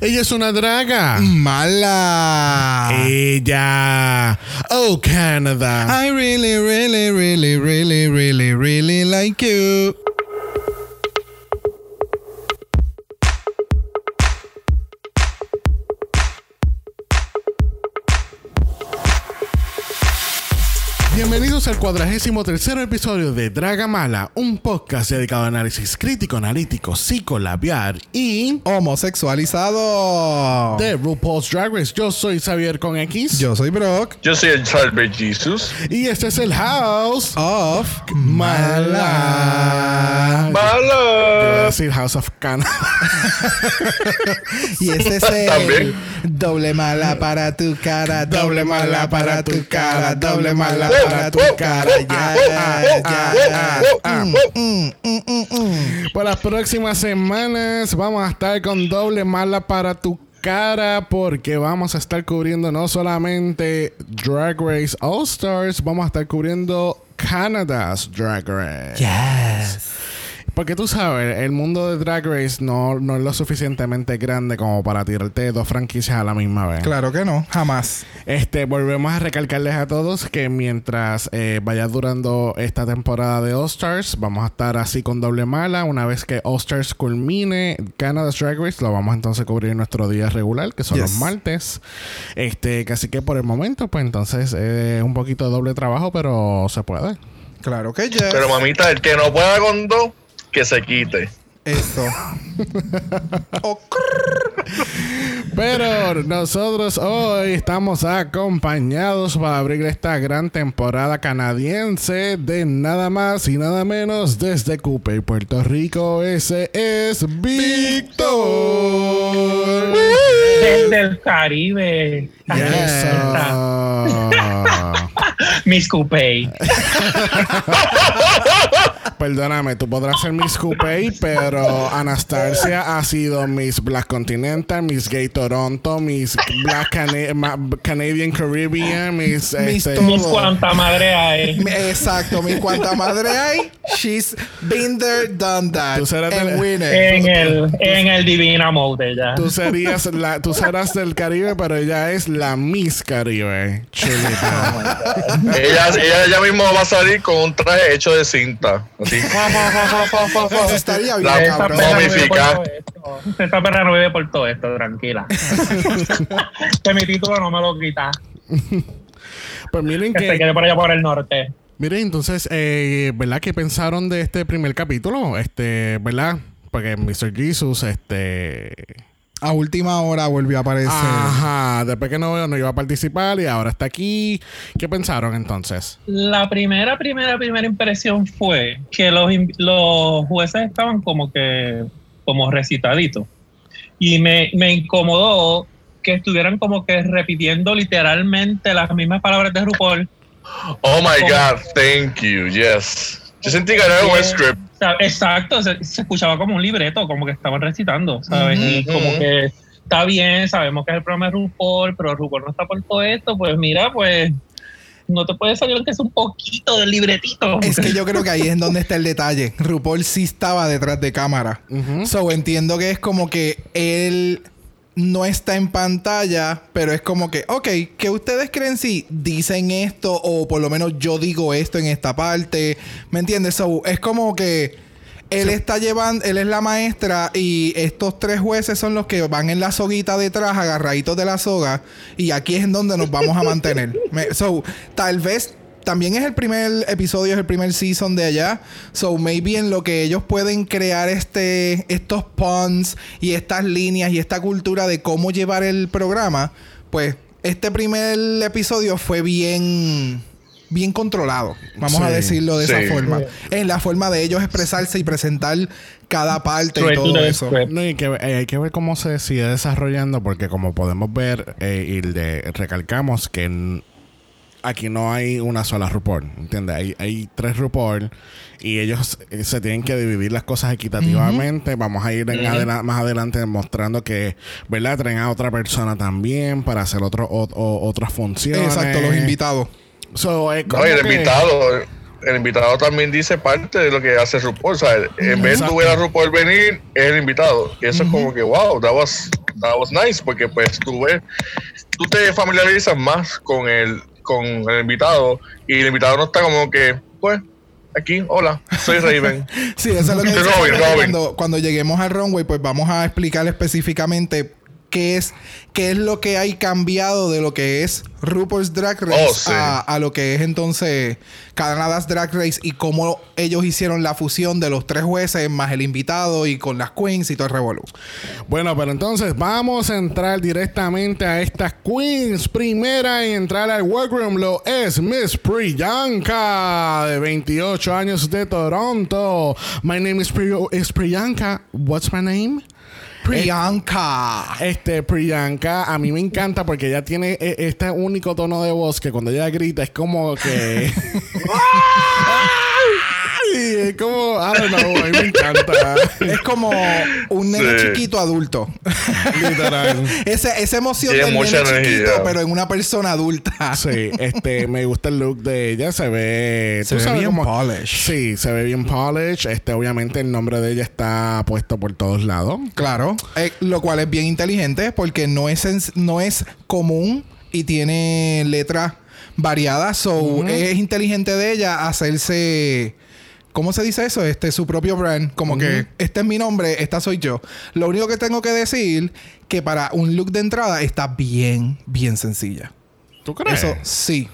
Ella es una draga. Mala. Ella. Oh, Canada. I really, really, really, really, really, really like you. Bienvenidos al cuadragésimo tercer episodio de Draga Mala, un podcast dedicado a análisis crítico, analítico, psicolabiar y Homosexualizado. de RuPaul's Drag Race. Yo soy Xavier con X Yo soy Brock. Yo soy el Charles Jesus. y este es el House Of Mala. ¡Mala! decir House of Canada. Y este es el También. doble mala para tu cara, doble mala para tu cara, doble mala para tu cara. Ya, ya. Mm, mm, mm, mm. Por las próximas semanas vamos a estar con doble mala para tu cara porque vamos a estar cubriendo no solamente Drag Race All Stars, vamos a estar cubriendo Canada's Drag Race. Yes. Porque tú sabes, el mundo de Drag Race no, no es lo suficientemente grande como para tirarte dos franquicias a la misma vez. Claro que no, jamás. Este, volvemos a recalcarles a todos que mientras eh, vaya durando esta temporada de All Stars, vamos a estar así con doble mala. Una vez que All Stars culmine Canada's Drag Race, lo vamos entonces a cubrir en nuestro día regular, que son Yes. los martes. Este, que así que por el momento, pues entonces es un poquito de doble trabajo, pero se puede. Claro que yes. Pero mamita, el que no pueda con dos, que se quite. Eso. Oh, Pero nosotros hoy estamos acompañados para abrir esta gran temporada canadiense de nada más y nada menos desde Cooper, Puerto Rico. Ese es Víctor. Desde el Caribe. Eso. Miss Coupé. Perdóname, tú podrás ser Miss Coupé, pero Anastasia ha sido Miss Black Continental, Miss Gay Toronto, Miss Black Cana- Canadian Caribbean, Miss... Miss este. Miss cuanta madre hay. Exacto, mi cuanta madre hay. She's been there, done that. Tú serás and del- winning. En el, en el Divina Mode ya. Tú serías la, tú serás del Caribe, pero ella es la Miss Caribe. Chulita. Ella, ella, ella mismo va a salir con un traje hecho de cinta. Así. Eso estaría bien, La- cabrón. perra no vive por todo esto. Esa perra no vive por todo esto, tranquila. que mi título no me lo quita. Pues miren Que se que, quede por allá por el norte. miren entonces, eh, ¿verdad? ¿Qué pensaron de este primer capítulo? Este, ¿verdad? Porque Mr. Jesus, este, A última hora volvió a aparecer. ajá, después que no, no iba a participar y ahora está aquí. ¿Qué pensaron entonces? La primera, primera, primera impresión fue que los, jueces estaban como que, como recitaditos. Y me, me incomodó que estuvieran como que repitiendo literalmente las mismas palabras de RuPaul. Oh my God, thank you, yes. Yo sentí que era un Bien. script. O sea, exacto, se, se escuchaba como un libreto, como que estaban recitando, ¿sabes? Y como que está bien, sabemos que es el programa de RuPaul, pero RuPaul no está por todo esto, pues mira, pues no te puede salir aunque es un poquito del libretito. Es que yo creo que ahí es donde está el detalle. RuPaul sí estaba detrás de cámara. Ujú. So entiendo que es como que él no está en pantalla, pero es como que, ok, ¿qué ustedes creen si dicen esto o por lo menos yo digo esto en esta parte? ¿Me entiendes? So es como que él está llevando, él es la maestra y estos tres jueces son los que van en la soguita detrás, agarraditos de la soga, y aquí es en donde nos vamos a mantener. Me- so, tal vez también es el primer episodio, es el primer season de allá. So maybe en lo que ellos pueden crear este, estos puns y estas líneas y esta cultura de cómo llevar el programa, pues este primer episodio fue bien bien controlado, vamos a decirlo de esa sí. forma. En la forma de ellos expresarse y presentar cada parte y to todo eso. script. No, y que, eh, hay que ver cómo se sigue desarrollando, porque como podemos ver, eh, y le recalcamos que aquí no hay una sola RuPaul, ¿entiendes? Hay, hay tres RuPaul y ellos se tienen que dividir las cosas equitativamente. Vamos a ir en Ujú. adela- más adelante mostrando que, ¿verdad? Traen a otra persona también para hacer otro, o- o- otras funciones. Exacto, los invitados. So, No, y el que- invitado. el invitado también dice parte de lo que hace RuPaul. O sea, en vez de ver a RuPaul venir, es el invitado. Y eso es como que, wow, that was, that was nice, porque pues tú ves, tú te familiarizas más con el, con el invitado y el invitado no está como que, pues, aquí, hola, soy Raven. Sí, eso es lo que Robin, Robin. Cuando, cuando lleguemos al runway, pues vamos a explicar específicamente qué es, qué es lo que hay cambiado de lo que es RuPaul's Drag Race Oh, sí. a, a lo que es entonces Canada's Drag Race y cómo ellos hicieron la fusión de los tres jueces más el invitado y con las queens y todo el revolú. Bueno, pero entonces vamos a entrar directamente a estas queens. Primera en entrar al workroom lo es Miss Priyanka, de 28 años de Toronto. My name is, Pri- is Priyanka. What's my name? Priyanka. Este, Priyanka, a mí me encanta porque ella tiene eh, este único tono de voz que cuando ella grita es como que. Es como. I don't know, a mí me encanta. Es como un nene Sí. chiquito adulto. Literal. Ese, esa emoción Tiene del nene mucha energía. chiquito, pero en una persona adulta. Sí, este, me gusta el look de ella, se ve, Se tú ve sabes bien cómo- polish. Sí, se ve bien polish. Este, obviamente el nombre de ella está puesto por todos lados. Claro, eh, lo cual es bien inteligente porque no es, no es común y tiene letras variadas. So, es inteligente de ella hacerse. ¿Cómo se dice eso? Este, su propio brand. Como que este es mi nombre, esta soy yo. Lo único que tengo que decir que para un look de entrada está bien, bien sencilla. ¿Tú crees? Eso sí.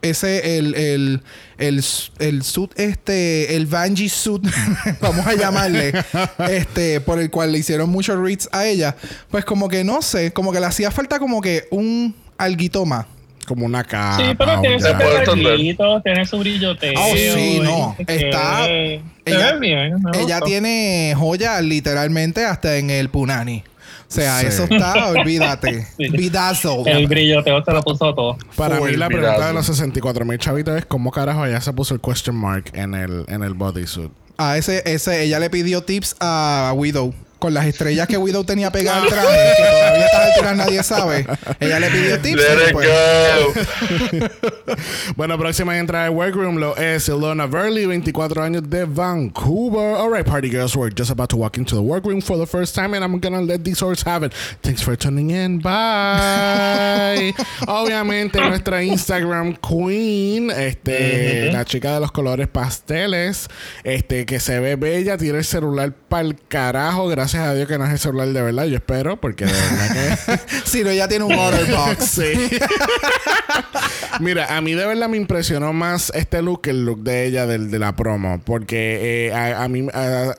Ese, el, el, el, el suit, este, el Vanjie suit, vamos a llamarle, este, por el cual le hicieron muchos reads a ella, pues como que no sé, como que le hacía falta como que un alguito más. Como una capa. Sí, pero tiene su detallito, tiene su brilloteo. Oh, sí, no. Está- ella- bien. tiene joyas literalmente hasta en el punani. O sea, Sí. eso está, olvídate. Sí. Bedazzled. El brilloteo se lo puso todo. Para mí la pregunta de los 64 mil chavitos es cómo carajo ella se puso el question mark en el, en el bodysuit. A ese, ese, ella le pidió tips a Widow. Con las estrellas que Widow tenía pegadas al traje, que todavía nadie sabe. Ella le pidió tips. Let y pues, go. Bueno, próxima en entrar al workroom lo es Ilona Verley, 24 años de Vancouver. All right, party girls, we're just about to walk into the workroom for the first time and I'm gonna let these horses have it. Thanks for tuning in. Bye. Obviamente, nuestra Instagram queen, este, la chica de los colores pasteles, este, que se ve bella, tiene el celular pa'l carajo. Gracias a Dios que no es el celular de verdad, yo espero, porque de verdad que. si no, ella tiene un Otterbox. Sí. Mira, a mí de verdad me impresionó más este look que el look de ella del, de la promo. Porque eh, a, a mí... a-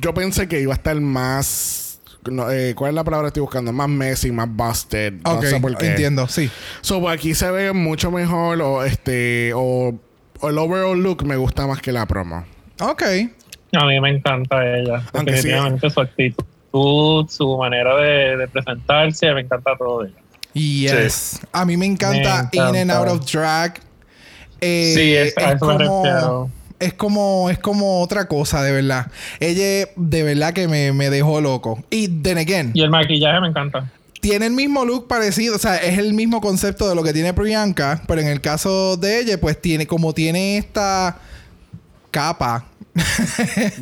yo pensé que iba a estar más... no, eh, ¿Cuál es la palabra que estoy buscando? Más messy, más busted. No Ok, sé por qué. entiendo, sí. So, pues, aquí se ve mucho mejor o este... O, o el overall look me gusta más que la promo. Ok. A mí me encanta ella. Aunque sí- Definitivamente su actitud, su manera de, de presentarse, me encanta todo de ella. Yes. A mí me encanta, Me In and. Out of Drag. Eh, Sí, es- a eso me refiero. es como es como otra cosa, de verdad. Ella de verdad que me, me dejó loco. Y then again, Y el maquillaje me encanta. tiene el mismo look parecido, o sea, es el mismo concepto de lo que tiene Priyanka, pero en el caso de ella, pues tiene como tiene esta capa.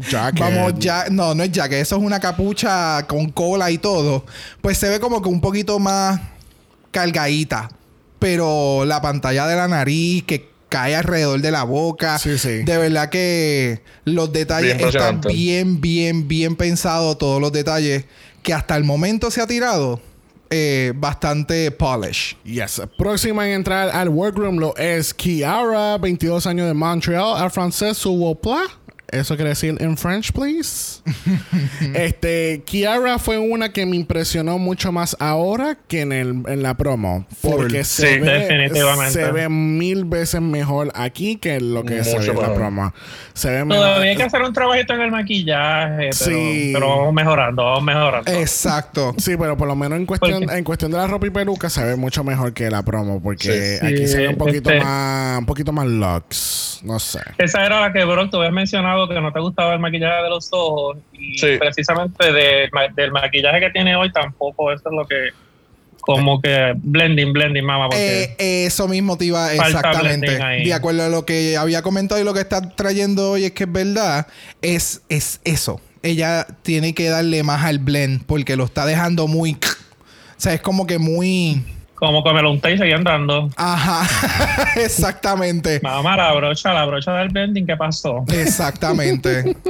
Jacket. Vamos, ya, no, no es jacket, eso es una capucha con cola y todo. Pues se ve como que un poquito más cargadita. Pero la pantalla de la nariz que cae alrededor de la boca. Sí, sí. De verdad que los detalles Bien están bien, bien, bien pensados. Todos los detalles que hasta el momento se ha tirado. eh, bastante polish. Yes. Próxima en entrar al workroom lo es Kiara, 22 años de Montreal, al francés su wopla. Eso quiere decir en French, please. este, Kiara fue una que me impresionó mucho más ahora que en, el, en la promo. Porque Sí, se, ve, definitivamente. se ve mil veces mejor aquí que lo que se ve Mucho en la promo. Se ve mejor. Todavía hay que hacer un trabajito en el maquillaje, pero, Sí. pero vamos mejorando, vamos mejorando. Exacto. Sí, pero por lo menos en cuestión, en cuestión de la ropa y peluca se ve mucho mejor que la promo. Porque Sí. aquí se ve un poquito Este- más, un poquito más lux. No sé. Esa era la que, Brock, tú habías mencionado que no te gustaba el maquillaje de los ojos. Y Sí. precisamente de del maquillaje que tiene hoy tampoco eso es lo que como que blending, blending, mamá. Porque Eh, eso mismo te iba exactamente. De acuerdo a lo que había comentado y lo que está trayendo hoy es que es verdad. Es, es eso. Ella tiene que darle más al blend porque lo está dejando muy. O sea, es como que muy. Como que me lo unté y seguían dando. Ajá. exactamente. Mamá, la brocha, la brocha del blending, ¿qué pasó? Exactamente.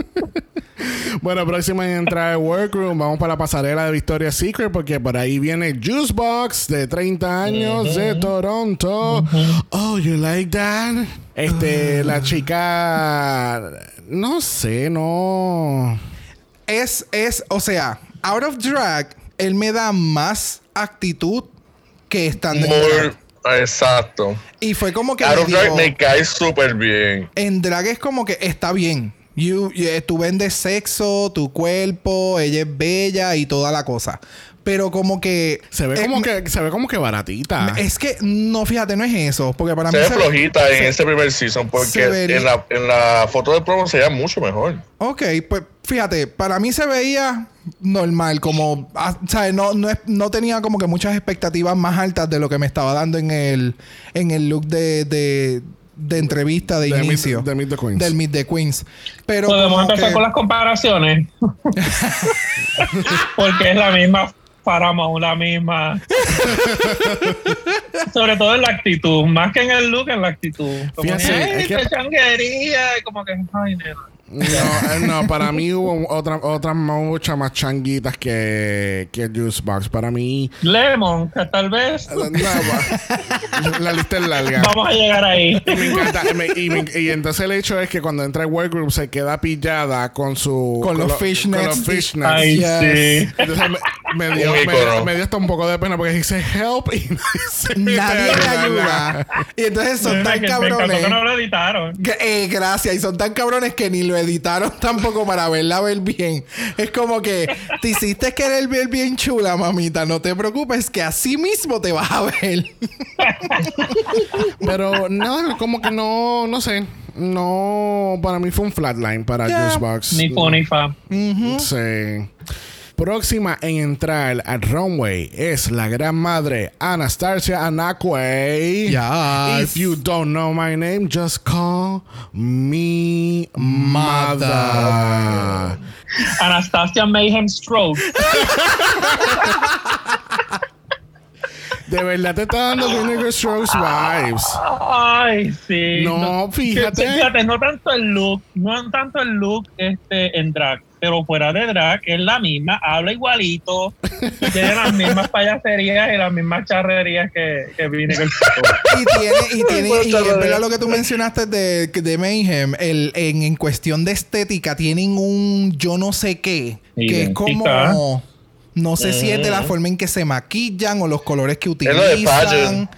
Bueno, próxima en entrar al Workroom, vamos para la pasarela de Victoria's Secret porque por ahí viene Juicebox de 30 años de Toronto. Oh, you like that? Este, la chica, no sé, no. es, es, o sea, out of drag, él me da más actitud que More- drag. exacto. Y fue como que. Of Drag me cae súper bien. En drag es como que está bien. You- you- tú vendes sexo, tu cuerpo, ella es bella y toda la cosa. Pero como que. Se ve eh, como que se ve como que baratita. Es que no, fíjate, no es eso. Porque para Se mí. ve se- flojita en se- ese primer season se porque en la, en la foto de promo se veía mucho mejor. Ok, pues fíjate, para mí se veía normal, como, ah, ¿sabes? No, no, es- no tenía como que muchas expectativas más altas de lo que me estaba dando en el, en el look de, de, de entrevista de, De Meet- inicio. de Meet the Queens. Del Meet the Queens. Pero Podemos empezar que- con las comparaciones. Porque es la misma Paramount, la misma. Sobre todo en la actitud, más que en el look, en la actitud. Como Fíjate, que, "Ay, es que- qué changuería", como que, ay, nena. No, no, para mí hubo otra- otras muchas más changuitas que, que Juicebox. Para mí, Lemon, que tal vez no, la lista es larga. vamos a llegar ahí. Y me encanta. y me- y, me- y entonces el hecho es que cuando entra el workgroup se queda pillada con su. Con los lo- fishnets. Con los fishnets. Ay, Yes. sí. Entonces me, me dio, me, dio hasta un poco de pena porque dice help y dice Nadie me ayuda. Y entonces son tan cabrones. que no lo editaron. Que, eh, gracias. Y son tan cabrones que ni lo editaron tampoco para verla ver bien. Es como que te hiciste querer ver bien chula, mamita. No te preocupes, que así mismo te vas a ver. Pero no, como que no, no sé. No, para mí fue un flatline para Yeah. Juicebox. Ni fu ni fa. Sí. Próxima en entrar al runway es la gran madre Anastasia Anakwe. Yes. If you don't know my name, just call me mother. Anastasia Mayhem Stroke. De verdad te está dando Vinegar Strokes vibes. Ay, sí. No, fíjate. Fíjate, no tanto el look, no tanto el look este, en drag, pero fuera de drag es la misma, habla igualito, y tiene las mismas payaserías y las mismas charrerías que, que Vinegar Stroke. Y tiene, y tiene, y es Cuéntame. verdad lo que tú mencionaste de, de Mayhem, el, en, en cuestión de estética, tienen un yo no sé qué, que es como, no sé si es de la forma en que se maquillan o los colores que lo de utilizan.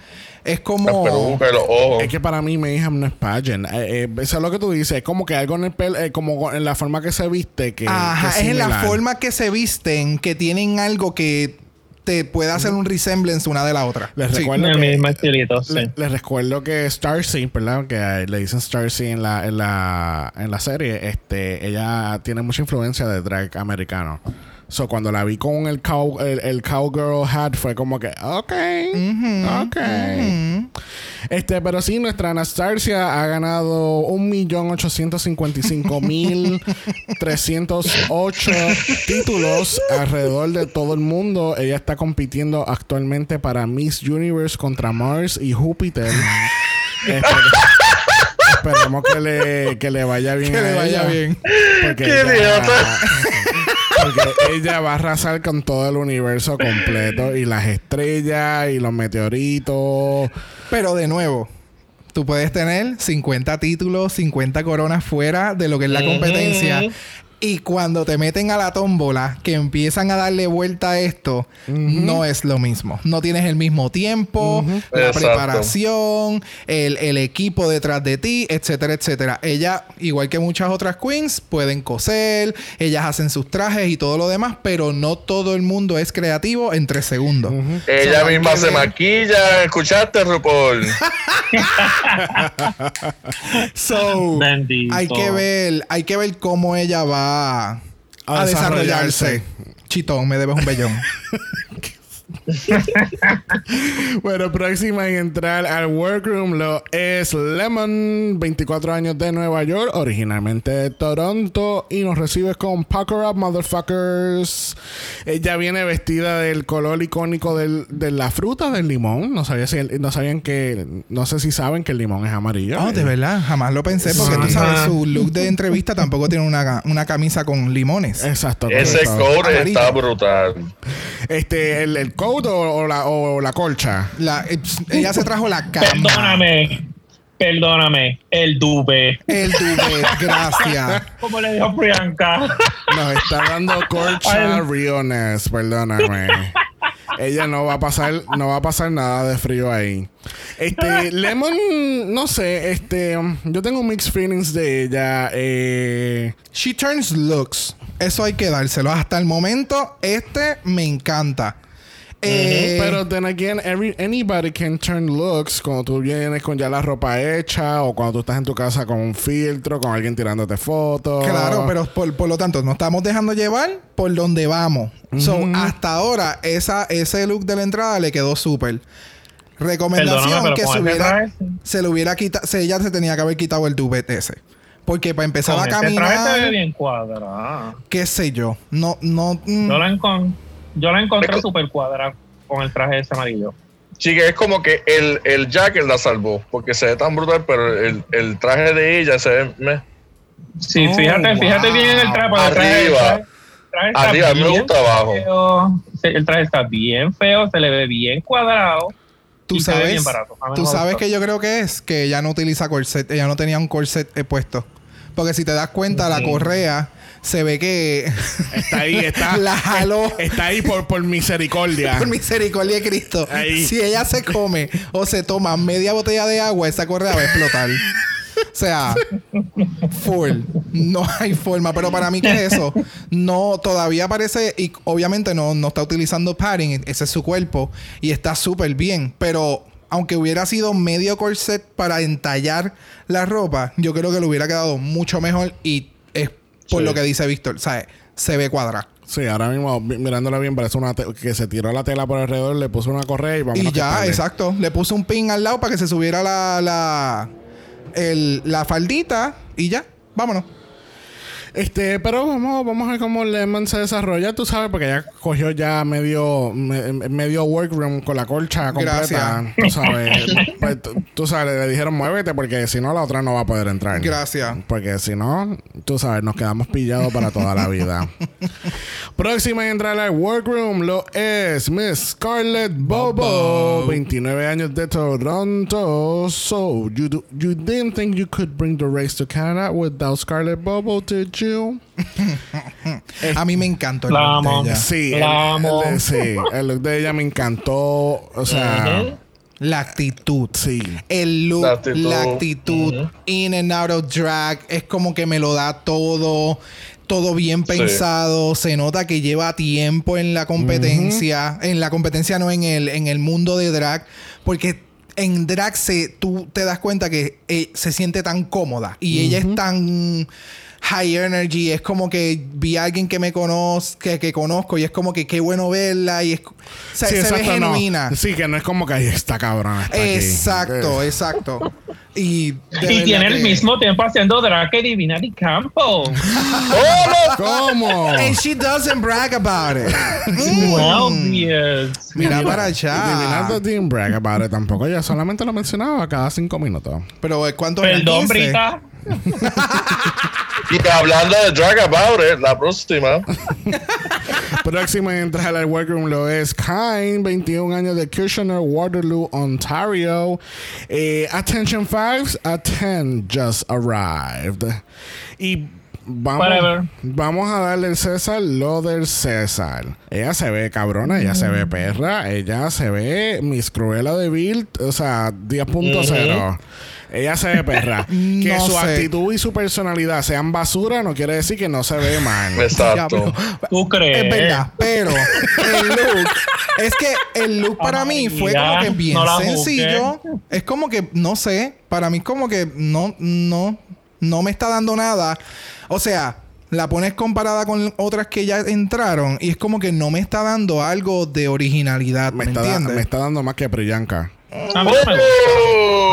Es como... pelucas, los ojos. Es que para mí Mayhem no es pageant. Eh, eh, eso es lo que tú dices. Es como que algo en el pel- eh, como en la forma que se viste que, Ajá, que es en la forma que se visten que tienen algo que te puede hacer un resemblance una de la otra. Les Sí. recuerdo El que- mismo estilito, sí. Le- les recuerdo que Starcy, ¿verdad? Que le dicen Starcy en la, en la, en la serie, este, ella tiene mucha influencia de drag americano. So, cuando la vi con el, cow, el, el cowgirl hat, fue como que, ok, ok. Este, pero sí, nuestra Anastasia ha ganado 1.855.308 títulos alrededor de todo el mundo. Ella está compitiendo actualmente para Miss Universe contra Mars y Júpiter. Esper- esperemos que le, que le vaya bien. Que a le vaya ella, bien. Porque ¡Qué idiota! Porque ella va a arrasar con todo el universo completo y las estrellas y los meteoritos. Pero de nuevo, tú puedes tener 50 títulos, 50 coronas fuera de lo que es la competencia. Y cuando te meten a la tómbola, que empiezan a darle vuelta a esto, no es lo mismo. No tienes el mismo tiempo, la Exacto. preparación, el, el equipo detrás de ti, etcétera, etcétera. Ella, igual que muchas otras queens, pueden coser, ellas hacen sus trajes y todo lo demás, pero no todo el mundo es creativo en tres segundos. Ella So, misma se ver- maquilla. ¿Escuchaste, RuPaul? So, Bendito. hay que ver, hay que ver cómo ella va a, A desarrollarse. desarrollarse. Chitón, me debes un bellón. bueno, próxima en entrar al workroom lo es Lemon, 24 años de Nueva York, originalmente de Toronto, y nos recibe con Pucker Up Motherfuckers. Ella viene vestida del color icónico del, de la fruta del limón. No sabía si no sabían que, no sé si saben que el limón es amarillo. No, de verdad, jamás lo pensé porque tú sabes, su look de entrevista tampoco tiene una, una camisa con limones. Exacto. Ese coat está brutal. Este, el, el coat o, la, o la colcha. La, eh, ella se trajo la cama. Perdóname. Perdóname, el dube. El dube, gracias. Como le dijo Priyanka. Nos está dando colcha Riones, perdóname. Ella no va a pasar, no va a pasar nada de frío ahí. Este, Lemon, no sé, este, yo tengo mixed feelings de ella. Eh. She turns looks. Eso hay que dárselo. Hasta el momento, este me encanta. Eh, pero then again, every, anybody can turn looks cuando tú vienes con ya la ropa hecha o cuando tú estás en tu casa con un filtro, con alguien tirándote fotos. Claro, pero por, lo tanto, nos estamos dejando llevar por donde vamos. So, hasta ahora, esa, ese look de la entrada le quedó súper. Recomendación que se, hubiera, se le hubiera quitado, se, ella se tenía que haber quitado el dubet ese. Porque para empezar a caminar. Se bien cuadrada. ¿Qué sé yo? No, no. Mm. No la encontré yo la encontré súper cuadrada con el traje ese amarillo. Sí, que es como que el, el jacket la salvó, porque se ve tan brutal, pero el, el traje de ella se ve... Sí, oh, fíjate, fíjate bien en el traje. Arriba. El traje, arriba, a mí me gusta abajo. El traje está bien feo, se le ve bien cuadrado. Tú sabes, bien barato. Tú sabes que yo creo que es que ella no utiliza corset, ella no tenía un corset puesto. Porque si te das cuenta, la correa se ve que está ahí, está. la jaló. Está ahí por, por misericordia. por misericordia de Cristo. Si ella se come o se toma media botella de agua, esa correa va a explotar. O sea, full. No hay forma. Pero para mí, ¿qué es eso? No, todavía parece. Y obviamente no, no está utilizando padding. Ese es su cuerpo. Y está súper bien. Pero aunque hubiera sido medio corset para entallar la ropa, yo creo que le hubiera quedado mucho mejor. Y por lo que dice Víctor, ¿sabes? Se ve cuadrada. Sí, ahora mismo mirándola bien parece una que se tiró la tela por alrededor, le puso una correa y vamos Y ya, exacto. Le puso un pin al lado para que se subiera la, la, el, la faldita y ya, vámonos. Este, pero vamos, vamos a ver cómo Lemon se desarrolla, tú sabes, porque ya cogió ya medio, medio workroom con la colcha completa. Tú sabes, pues, tú sabes, le dijeron muévete porque si no la otra no va a poder entrar. Gracias. Porque si no, tú sabes, nos quedamos pillados para toda la vida. Próxima en entrar al workroom lo es Miss Scarlett Bobo, 29 años de Toronto. So, you, do, you didn't think you could bring the race to Canada without Scarlett Bobo, did you? a mí me encantó el look de ella. Sí, el, sí, el look de ella me encantó. O sea. La actitud. Sí. El look, la actitud. In and out of drag. Es como que me lo da todo. Todo bien pensado. Se nota que lleva tiempo en la competencia. En la competencia, no en el, en el mundo de drag. Porque en drag se, tú te das cuenta que eh, se siente tan cómoda. Y ella es tan high energy. Es como que vi a alguien que me conozco, que, conozco y es como que qué bueno verla y es, se ve genuina. Sí, que no es como que ahí está cabrón. exacto, exacto. Y, y tiene el mismo tiempo haciendo drag que Divinity Campo. ¿Cómo? And she doesn't brag about it. well, yes. Mira para allá. Divinity didn't brag about it tampoco. Ella solamente lo mencionaba cada cinco minutos. Pero ¿cuánto Perdón, Brita. Y hablando de Drag About It, la próxima. próxima en entrar al workroom lo es Kind, 21 años de Kitchener, Waterloo, Ontario. Eh, attention fives, a 10 just arrived. Y Vamos, vamos, a darle el César lo del César. Ella se ve cabrona, ella se ve perra, ella se ve Miss Cruella de Bill, o sea, 10.0. Ella se ve perra. que su actitud y su personalidad sean basura no quiere decir que no se ve mal. Exacto. ¿Tú crees? Es verdad, pero el look. es que el look para mí fue como que bien sencillo. Es como que, no sé, para mí como que no, no, no me está dando nada. O sea, la pones comparada con otras que ya entraron y es como que no me está dando algo de originalidad, ¿me, Me, está, da- entiendes? me está dando más que Priyanka. A mí no me gusta.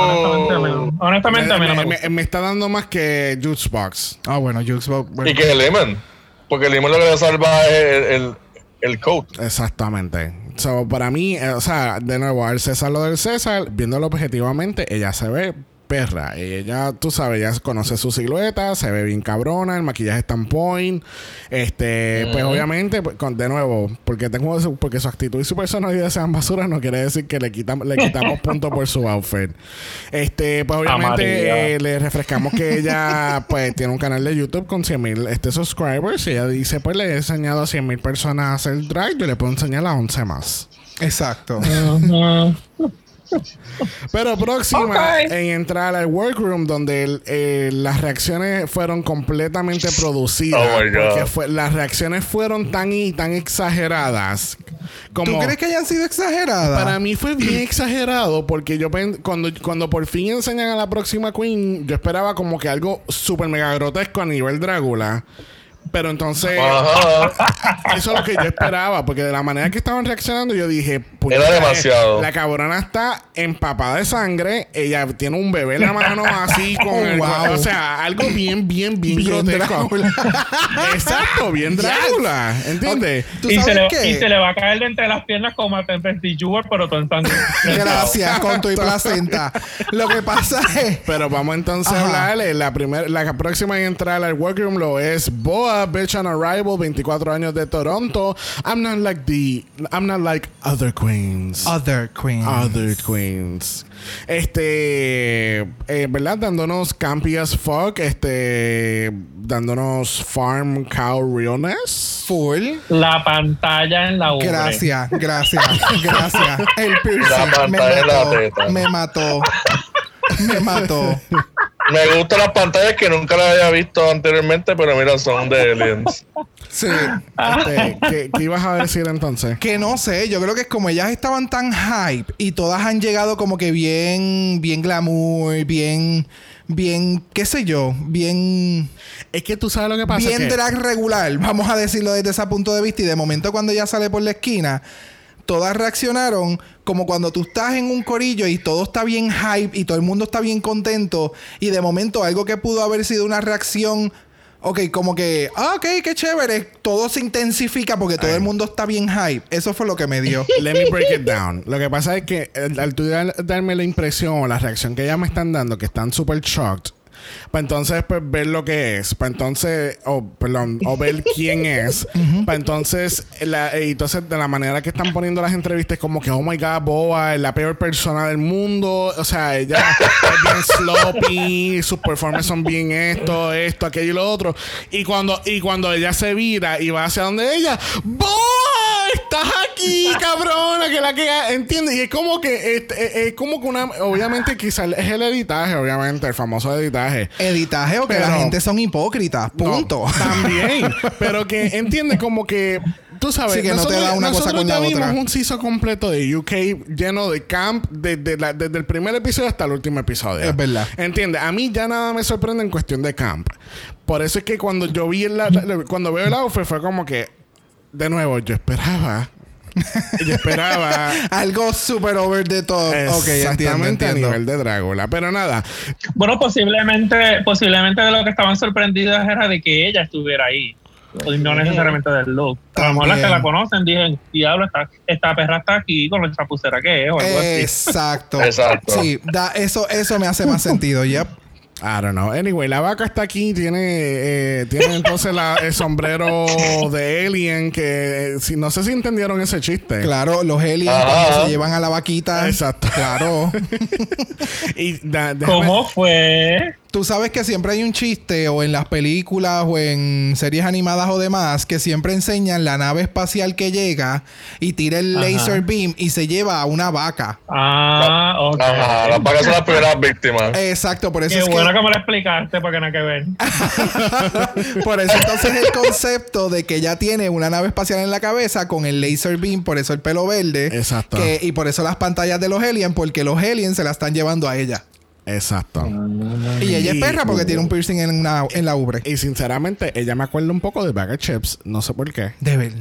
Honestamente, a mí no- honestamente, a mí no me me, gusta. me- me está dando más que Jukebox. Ah, bueno, Jukebox, bueno. Y que es Lemon. Porque el Lemon lo que le salva es el, el, el coat. Exactamente. So, para mí, eh, o sea, de nuevo, al César lo del César, viéndolo objetivamente, ella se ve perra. Ella, tú sabes, ella conoce su silueta, se ve bien cabrona, el maquillaje está en point. Este, pues obviamente, pues, con, de nuevo, porque tengo su- porque su actitud y su personalidad sean basuras, no quiere decir que le quitam- le quitamos puntos por su outfit. Este, pues obviamente eh, le refrescamos que ella pues tiene un canal de YouTube con 100 mil este, subscribers. Y ella dice, pues le he enseñado a 100 mil personas a hacer drag, yo le puedo enseñar a 11 más. Exacto. Pero próxima en entrar al workroom donde el- eh, las reacciones fueron completamente producidas. Oh my God. porque fue, las reacciones fueron tan y tan exageradas. Como ¿Tú crees que hayan sido exageradas? para mí fue bien exagerado porque yo cuando, cuando por fin enseñan a la próxima Queen, yo esperaba como que algo súper mega grotesco a nivel Drácula. Pero entonces, Ajá. eso es lo que yo esperaba, porque de la manera que estaban reaccionando, yo dije, Era demasiado. La cabrona está empapada de sangre, ella tiene un bebé en la mano así con Oh, el wow. O sea, algo bien, bien, bien, Bien. Drácula. Exacto, bien Drácula. ¿Entiendes? ¿Tú Y se, le, qué? y se le va a caer de entre las piernas como a Tempest Jewel, pero todo en sangre. Gracias, con tu y placenta. Lo que pasa es... Pero vamos entonces Ajá. a hablarle. La, primer, la próxima en entrar al workroom lo es Boa, Bitch on Arrival, 24 años de Toronto. I'm not like the. I'm not like other queens. Other Queen. Other queens. Este, eh, ¿verdad? Dándonos campy as fuck, este, dándonos farm cow realness. Full. La pantalla en la ubre. Gracias, gracias, gracias. El piercing La me pantalla en la mató, teta. me mató, me mató. Me gustan las pantallas que nunca las había visto anteriormente, pero mira, son de aliens. Sí. Este, ¿qué, qué ibas a decir entonces? Que no sé, yo creo que es como ellas estaban tan hype y todas han llegado como que bien, bien glamour, bien, bien, qué sé yo, bien, Es que tú sabes lo que pasa. bien que- drag regular, vamos a decirlo desde ese punto de vista. Y de momento cuando ella sale por la esquina, todas reaccionaron como cuando tú estás en un corillo y todo está bien hype y todo el mundo está bien contento. Y de momento algo que pudo haber sido una reacción. Ok, como que, ah, ok, qué chévere. Todo se intensifica porque todo el mundo está bien hype. Eso fue lo que me dio. Let me break it down. Lo que pasa es que eh, al tú dar- darme la impresión o la reacción que ellas me están dando, que están súper shocked, para entonces pues, ver lo que es, para entonces, o perdón, o ver quién es, para entonces, la, entonces de la manera que están poniendo las entrevistas, como que, oh my god, Boa es la peor persona del mundo, o sea, ella es bien sloppy, sus performances son bien esto, esto, aquello y lo otro, y cuando, y cuando ella se vira y va hacia donde ella, ¡Boa! Estás aquí, cabrona, que la que entiendes y es como que es, es- es como que una obviamente quizás es el editaje, obviamente, el famoso editaje. Editaje o que la gente son hipócritas. Punto. No, también, pero que entiende como que tú sabes, Sí, que no te da una cosa nosotros con la otra. un CISO completo de UK lleno de camp desde, desde el primer episodio hasta el último episodio. Es verdad. ¿Entiendes? A mí ya nada me sorprende en cuestión de camp. Por eso es que cuando yo vi el, la- la- cuando veo el outfit fue como que de nuevo yo esperaba yo esperaba Algo super over the top. Ok, entiendo, exactamente a entiendo. nivel de Drácula, pero nada, Bueno, posiblemente, posiblemente de lo que estaban sorprendidas era de que ella estuviera ahí. No necesariamente del look. A lo mejor las que la conocen dicen, diablo, esta, esta perra está aquí con la chapucera que es o algo así. Exacto. Exacto. Sí, da, eso, eso me hace más sentido. Yep. I don't know. Anyway, la vaca está aquí, tiene, eh, tiene entonces la- el sombrero de Alien que eh, si no sé si entendieron ese chiste. Claro, los aliens cuando se llevan a la vaquita. Exacto. Claro. Y da- déjame- ¿Cómo fue? Tú sabes que siempre hay un chiste, o en las películas, o en series animadas o demás, que siempre enseñan la nave espacial que llega y tira el Ajá. laser beam y se lleva a una vaca. Ah, ok. Ajá, las vacas son las primeras víctimas. Exacto, por eso Qué es bueno que. que me lo explicaste porque nada que ver. Por eso entonces el concepto de que ella tiene una nave espacial en la cabeza con el laser beam, por eso el pelo verde. Exacto. Que, y por eso las pantallas de los aliens, porque los aliens se la están llevando a ella. Exacto. Y ella es perra porque tiene un piercing en, la- en la ubre. Y sinceramente, ella me acuerda un poco de Bag of Chips. No sé por qué. De ver-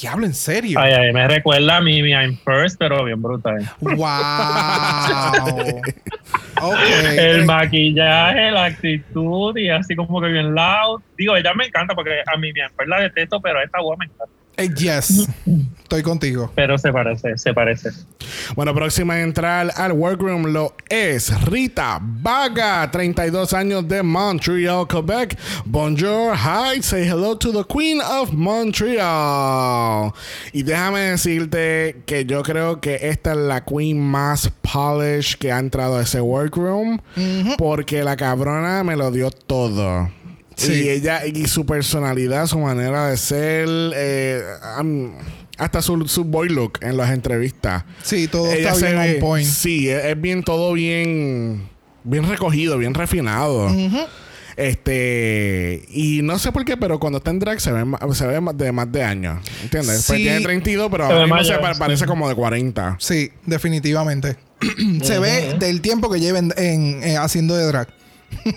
Diablo, en serio. Ay, ay, me recuerda a Mimi I'm First, pero bien brutal. Wow. ok. El maquillaje, la actitud y así como que bien loud. Digo, ella me encanta porque a Mimi I'm First la detesto, pero a esta guapa me encanta. Eh, yes. Estoy contigo. Pero se parece, se parece. Bueno, próxima a entrar al workroom lo es Rita Vaga, 32 años de Montreal, Quebec. Bonjour, hi, say hello to the Queen of Montreal. Y déjame decirte que yo creo que esta es la Queen más polished que ha entrado a ese workroom. Porque la cabrona me lo dio todo. Sí. Y ella, y su personalidad, su manera de ser, eh, hasta su, su boy look en las entrevistas. Sí, todo Ella está bien ve- on point. Sí, es, es bien todo bien bien recogido, bien refinado. Este, y no sé por qué, pero cuando está en drag se ve, se ve más de más de años. ¿Entiendes? Pues Sí. tiene 32, pero mismo mayor, se sí. parece como de 40. Sí, definitivamente. Se ve del tiempo que lleven en, eh, haciendo de drag.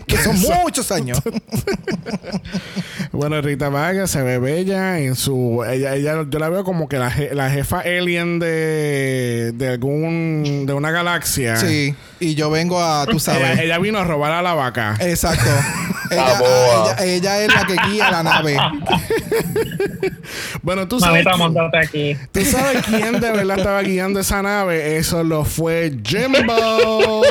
Que son muchos años. Bueno, Rita Vargas se ve bella en su. Ella, ella yo la veo como que la, je- la jefa alien de, de algún. de una galaxia. sí. Y yo vengo a, tú sabes. Ella, ella vino a robar a la vaca. Exacto. Ella, Ah, ella, ella es la que guía la nave. Bueno, tú sabes. Mamita, aquí. ¿Tú sabes quién de verdad estaba guiando esa nave? Eso lo fue Jimbo.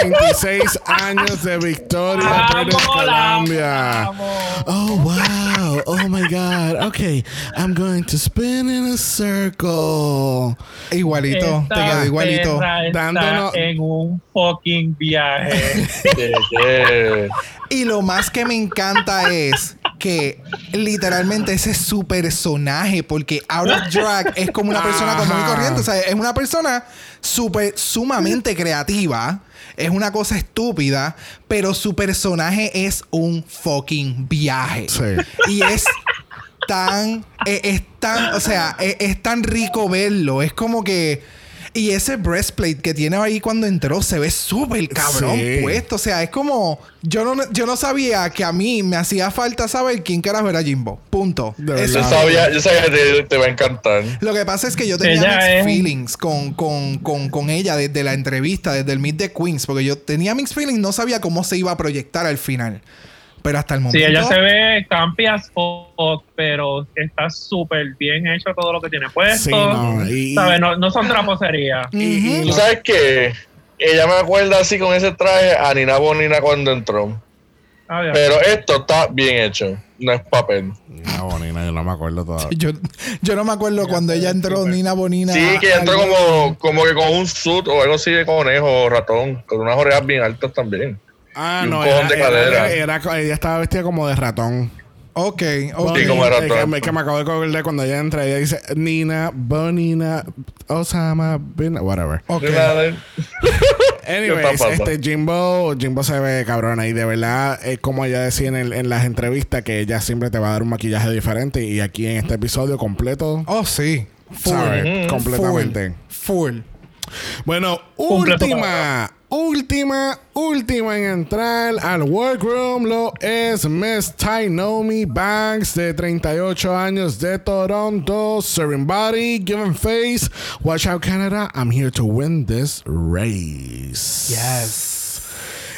36 años de victoria, British ¡Vamos, la Columbia. amo! Oh, wow. Oh, my God. Okay. I'm going to spin in a circle. Igualito. Esta te quedó igualito. Dándonos- en un fucking viaje. Y lo más que me encanta es que literalmente ese es su personaje, porque Out of Drag es como una persona común y corriente. O sea, es una persona súper, sumamente creativa. Es una cosa estúpida, pero su personaje es un fucking viaje. Sí. Y es tan, eh, es tan, o sea, eh, es, tan rico verlo. Es como que. Y ese breastplate que tiene ahí cuando entró se ve súper cabrón Sí. puesto. O sea, es como. Yo no, yo no sabía que a mí me hacía falta saber quién carajo era Jimbo. Punto. Eso Yo sabía, yo sabía que te, te va a encantar. lo que pasa es que yo tenía mixed es- feelings con, con, con, con ella desde la entrevista, desde el Meet the Queens, porque yo tenía mixed feelings, no sabía cómo se iba a proyectar al final. Pero hasta el momento. Sí, ella se ve campi as fuck, pero está súper bien hecho todo lo que tiene puesto. Sí, no, y- ¿Sabes? No, no son traposerías. Tú sabes que ella me acuerda así con ese traje a Nina Bonina cuando entró. A ver. Pero esto está bien hecho. No es papel. Una bonina, yo no me acuerdo todavía. Yo, yo no me acuerdo cuando ella entró, Nina Bonina. Sí, que ella entró como, como que con un suit o algo así de conejo o ratón. Con unas orejas bien altas también. Ah, Y un no, cojón era, de era- cadera. era- ella estaba vestida como de ratón. Ok, ok. Sí, como de Es que, ratón. es que me acabo de acordar cuando ella entra, ella dice Nina, Bonina, Osama, bin, whatever. Ok. Anyways, este Jimbo, Jimbo se ve cabrona y de verdad es como ella decía en, el- en las entrevistas que ella siempre te va a dar un maquillaje diferente y aquí en este episodio completo, Oh, sí. Full. completamente. Full. Bueno, Completo última, última, última en entrar al workroom lo es Miss Tainomi Banks de 38 años de Toronto, serving body, giving face. Watch out Canada, I'm here to win this race. Yes.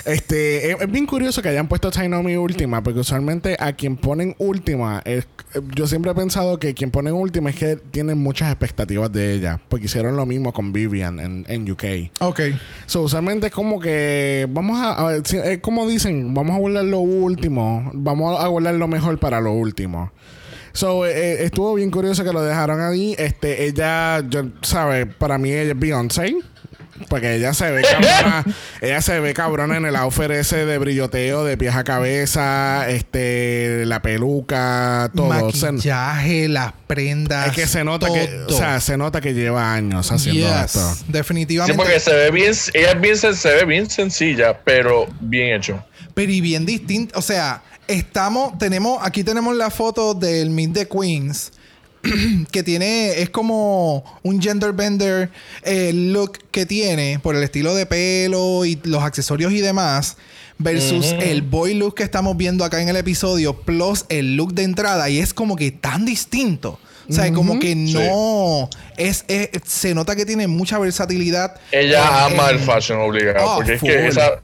Este, es, es bien curioso que hayan puesto Tainomi última, porque usualmente a quien ponen última, es- yo siempre he pensado que quien ponen última es que tienen muchas expectativas de ella, porque hicieron lo mismo con Vivian en, en UK. Ok. So, usualmente es como que vamos a, a si- es como dicen, vamos a guardar lo último, vamos a guardar lo mejor para lo último. So, eh, eh, estuvo bien curioso que lo dejaron ahí. Este, ella, yo, ¿sabe? Para mí ella es Beyoncé. Porque ella se ve cabrona, ella se ve cabrona en el outfit ese de brilloteo, de pies a cabeza, este, la peluca, todo. Maquillaje, las prendas. es que se nota que, o sea, se nota que lleva años haciendo Yes. esto. Sí, Definitivamente. porque se ve bien, ella es bien, se ve bien sencilla, pero bien hecho. Pero y bien distinto. O sea, estamos, tenemos, aquí tenemos la foto del Meet the Queens que tiene, es como un gender bender eh, look que tiene por el estilo de pelo y los accesorios y demás, versus el boy look que estamos viendo acá en el episodio, plus el look de entrada, y es como que tan distinto. O sea, como que no. Es, es- se nota que tiene mucha versatilidad. Ella en- ama en- el fashion obligado. Ah, porque es que esa.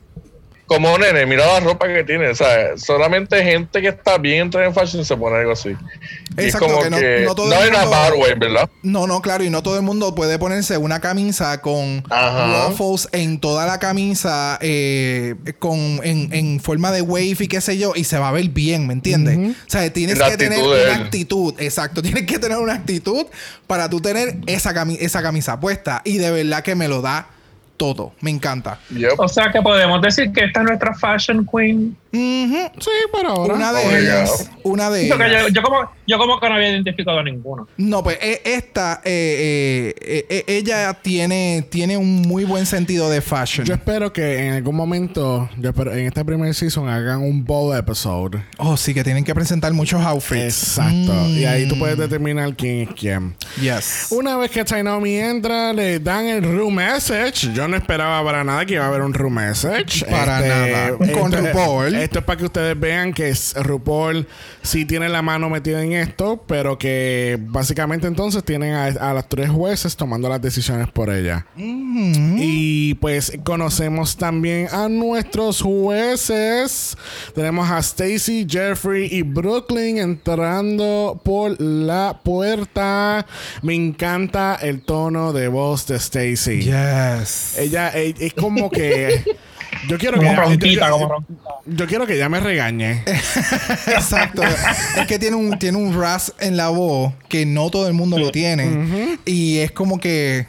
Como nene, mira la ropa que tiene. O sea, solamente gente que está bien entrada en fashion se pone algo así. Y es Exacto, como que no- que. no No, todo el en a mundo- bad way, ¿verdad? No, no, claro, y no todo el mundo puede ponerse una camisa con Ajá. ruffles en toda la camisa, eh, con, en, en forma de wave y qué sé yo, y se va a ver bien, ¿me entiendes? O sea, tienes La que tener una actitud, exacto, tienes que tener una actitud para tú tener esa, cami- esa camisa puesta, y de verdad que me lo da todo, me encanta. Yep. O sea que podemos decir que esta es nuestra fashion queen. Ujú. Sí, por ahora. Una de Obligado. ellas, una de ellas. yo, yo como, yo como que no había identificado a ninguno. No, pues e- esta, eh, eh, eh, ella tiene, tiene un muy buen sentido de fashion. Yo espero que en algún momento, yo espero, en este primer season hagan un bowl episode. Oh, sí, que tienen que presentar muchos outfits. Exacto. Y ahí tú Mm. puedes determinar quién es quién. Yes. Una vez que Tainomi entra, le dan el room message. Yo no esperaba para nada que iba a haber un room message. Este, Para nada. Con esto- RuPaul. Esto es para que ustedes vean que RuPaul sí tiene la mano metida en esto, pero que básicamente entonces tienen a, a los tres jueces tomando las decisiones por ella. Y pues conocemos también a nuestros jueces. Tenemos a Stacy, Jeffrey y Brooklyn entrando por la puerta. Me encanta el tono de voz de Stacy. Yes. Ella eh, es como que yo quiero que Como yo, yo- yo quiero que ella me regañe. Exacto. es que tiene un, tiene un ras en la voz que no todo el mundo lo tiene. Y es como que,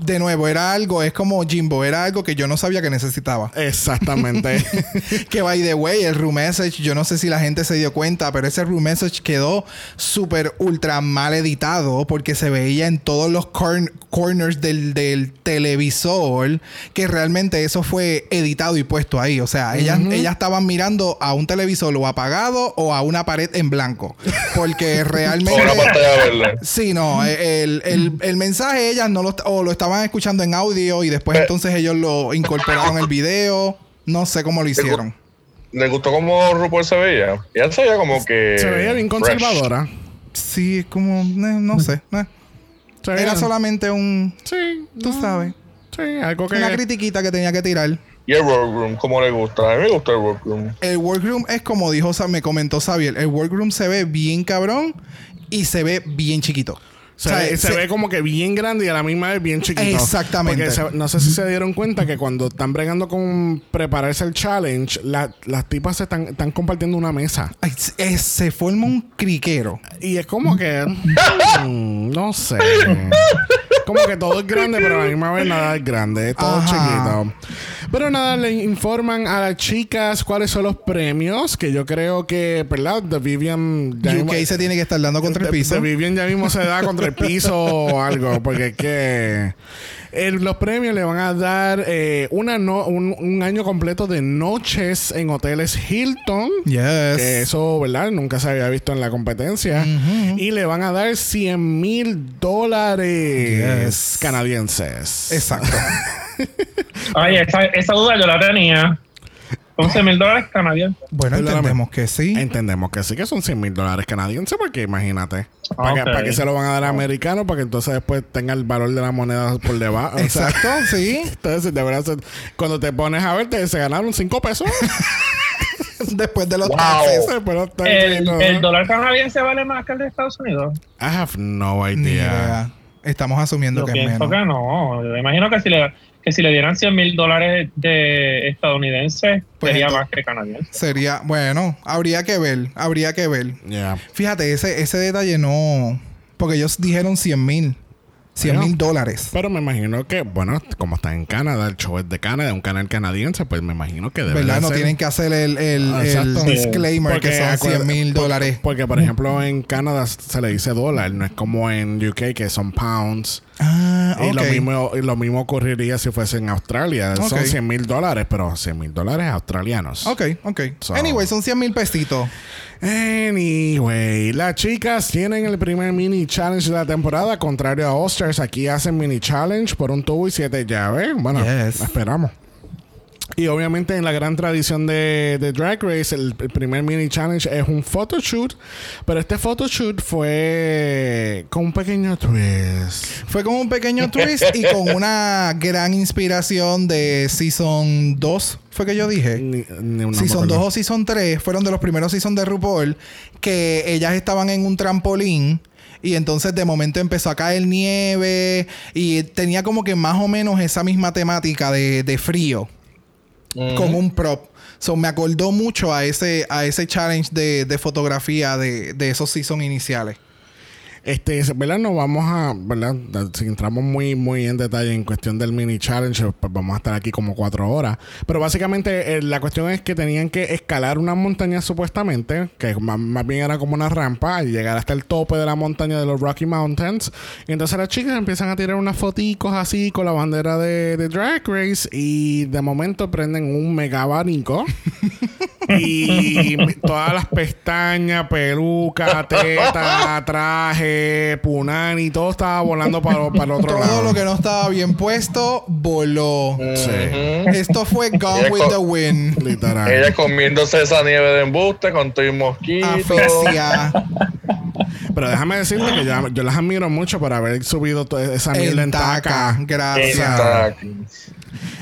de nuevo, era algo, es como Jimbo, era algo que yo no sabía que necesitaba. Exactamente. que by the way, el room message, yo no sé si la gente se dio cuenta, pero ese room message quedó súper ultra mal editado porque se veía en todos los corn- corners del, del televisor que realmente eso fue editado y puesto ahí. O sea, ellas, ellas estaban mirando a un televisor o apagado o a una pared en blanco. Porque O realmente... una pantalla verde. Sí, no, el, el- el mensaje ellas no lo, o lo estaban escuchando en audio y después Eh. entonces ellos lo incorporaron el video. No sé cómo lo hicieron. ¿Le gustó cómo RuPaul se veía? Se veía como que. Se veía bien fresh. conservadora. Sí, es como, eh, no sé. eh. Era solamente un, Sí. tú no, sabes, Sí, algo que... una critiquita que tenía que tirar. Y el workroom, ¿cómo le gusta? A mí me gusta el workroom. El workroom es como dijo, me comentó Xavier, el workroom se ve bien cabrón y se ve bien chiquito. Se, O sea, ve, se se- ve como que bien grande y a la misma vez bien chiquito. Exactamente. Porque se- no sé si se dieron cuenta que cuando están bregando con prepararse el challenge, la- las tipas se están, están compartiendo una mesa. Es- es- se forma un criquero. Y es como que. mm, no sé. Como que todo es grande, pero a la misma vez nada es grande. Es todo Ajá. chiquito. Pero nada, le informan a las chicas cuáles son los premios. Que yo creo que, ¿verdad? The Vivian. ya UK mismo- se tiene que estar dando contra el piso. The Vivian ya mismo se da contra el piso o algo. Porque es que. el- los premios le van a dar eh, una no- un, un año completo de noches en hoteles Hilton. Yes. Que eso, ¿verdad? Nunca se había visto en la competencia. Y le van a dar 100 mil dólares Yes. canadienses. Exacto. Ay, esa, esa duda yo la tenía. 11 mil dólares canadienses. bueno, entendemos que sí. Entendemos que sí que son 100 mil dólares canadienses, porque imagínate. ¿Para, Ok. que, para que se lo van a dar a americanos? Para que entonces después tenga el valor de la moneda por debajo. O sea, Exacto, sí. entonces, de verdad, cuando te pones a ver, te, se ganaron 5 pesos. Después de los Wow. y El, el dólar canadiense vale más que el de Estados Unidos. I have no idea. Estamos asumiendo Yo que es pienso menos. que no. Yo imagino que si le, que si le dieran 100 mil dólares de estadounidenses, Pues sería más que canadiense. Sería, bueno, habría que ver, habría que ver. Yeah. Fíjate, ese, ese detalle no. Porque ellos dijeron 100 mil. 100 mil dólares. Pero me imagino que, bueno, como está en Canadá, el show es de Canadá, un canal canadiense, pues me imagino que debe ¿Verdad? de No ser- tienen que hacer el, el, Ah, disclaimer Porque que son acuérdate- 100 mil dólares. Porque, por ejemplo, en Canadá se le dice dólar, no es como en UK que son pounds. Ah, Y lo mismo, y lo mismo ocurriría si fuese en Australia. Son Ok. 100 mil dólares, pero 100 mil dólares australianos. Ok, ok. So- Anyway, son 100 mil pesitos. Anyway, las chicas tienen el primer mini challenge de la temporada. Contrario a All-Stars, aquí hacen mini challenge por un tubo y siete llaves. Bueno, Yes. esperamos. Y obviamente en la gran tradición de, de Drag Race, el, el primer mini challenge es un photoshoot. Pero este photoshoot fue con un pequeño twist. Fue con un pequeño twist y con una gran inspiración de Season 2. Fue que yo dije. Ni, ni una Season me 2 acuerdo. o Season 3 fueron de los primeros Season de RuPaul que ellas estaban en un trampolín y entonces de momento empezó a caer nieve y tenía como que más o menos esa misma temática de, de frío con un prop. So, me acordó mucho a ese, a ese challenge de, de fotografía de, de esos season iniciales. Este, ¿verdad? No vamos a, ¿verdad? Si entramos muy, muy en detalle en cuestión del mini challenge, pues vamos a estar aquí como cuatro horas. Pero básicamente eh, la cuestión es que tenían que escalar una montaña supuestamente, que más, más bien era como una rampa, y llegar hasta el tope de la montaña de los Rocky Mountains. Y entonces las chicas empiezan a tirar unas foticos así con la bandera de, de Drag Race y de momento prenden un mega abanico. y todas las pestañas, peluca, teta, traje, punani, todo estaba volando para, para el otro Todo lado. lo que no estaba bien puesto, voló. Sí, Esto fue Gone Ella with the Wind. literal. Ella comiéndose esa nieve de embuste con todo y mosquito. Asfixia. Pero déjame decirte que yo, yo las admiro mucho por haber subido toda esa mierda en taca. Gracias. Exacto.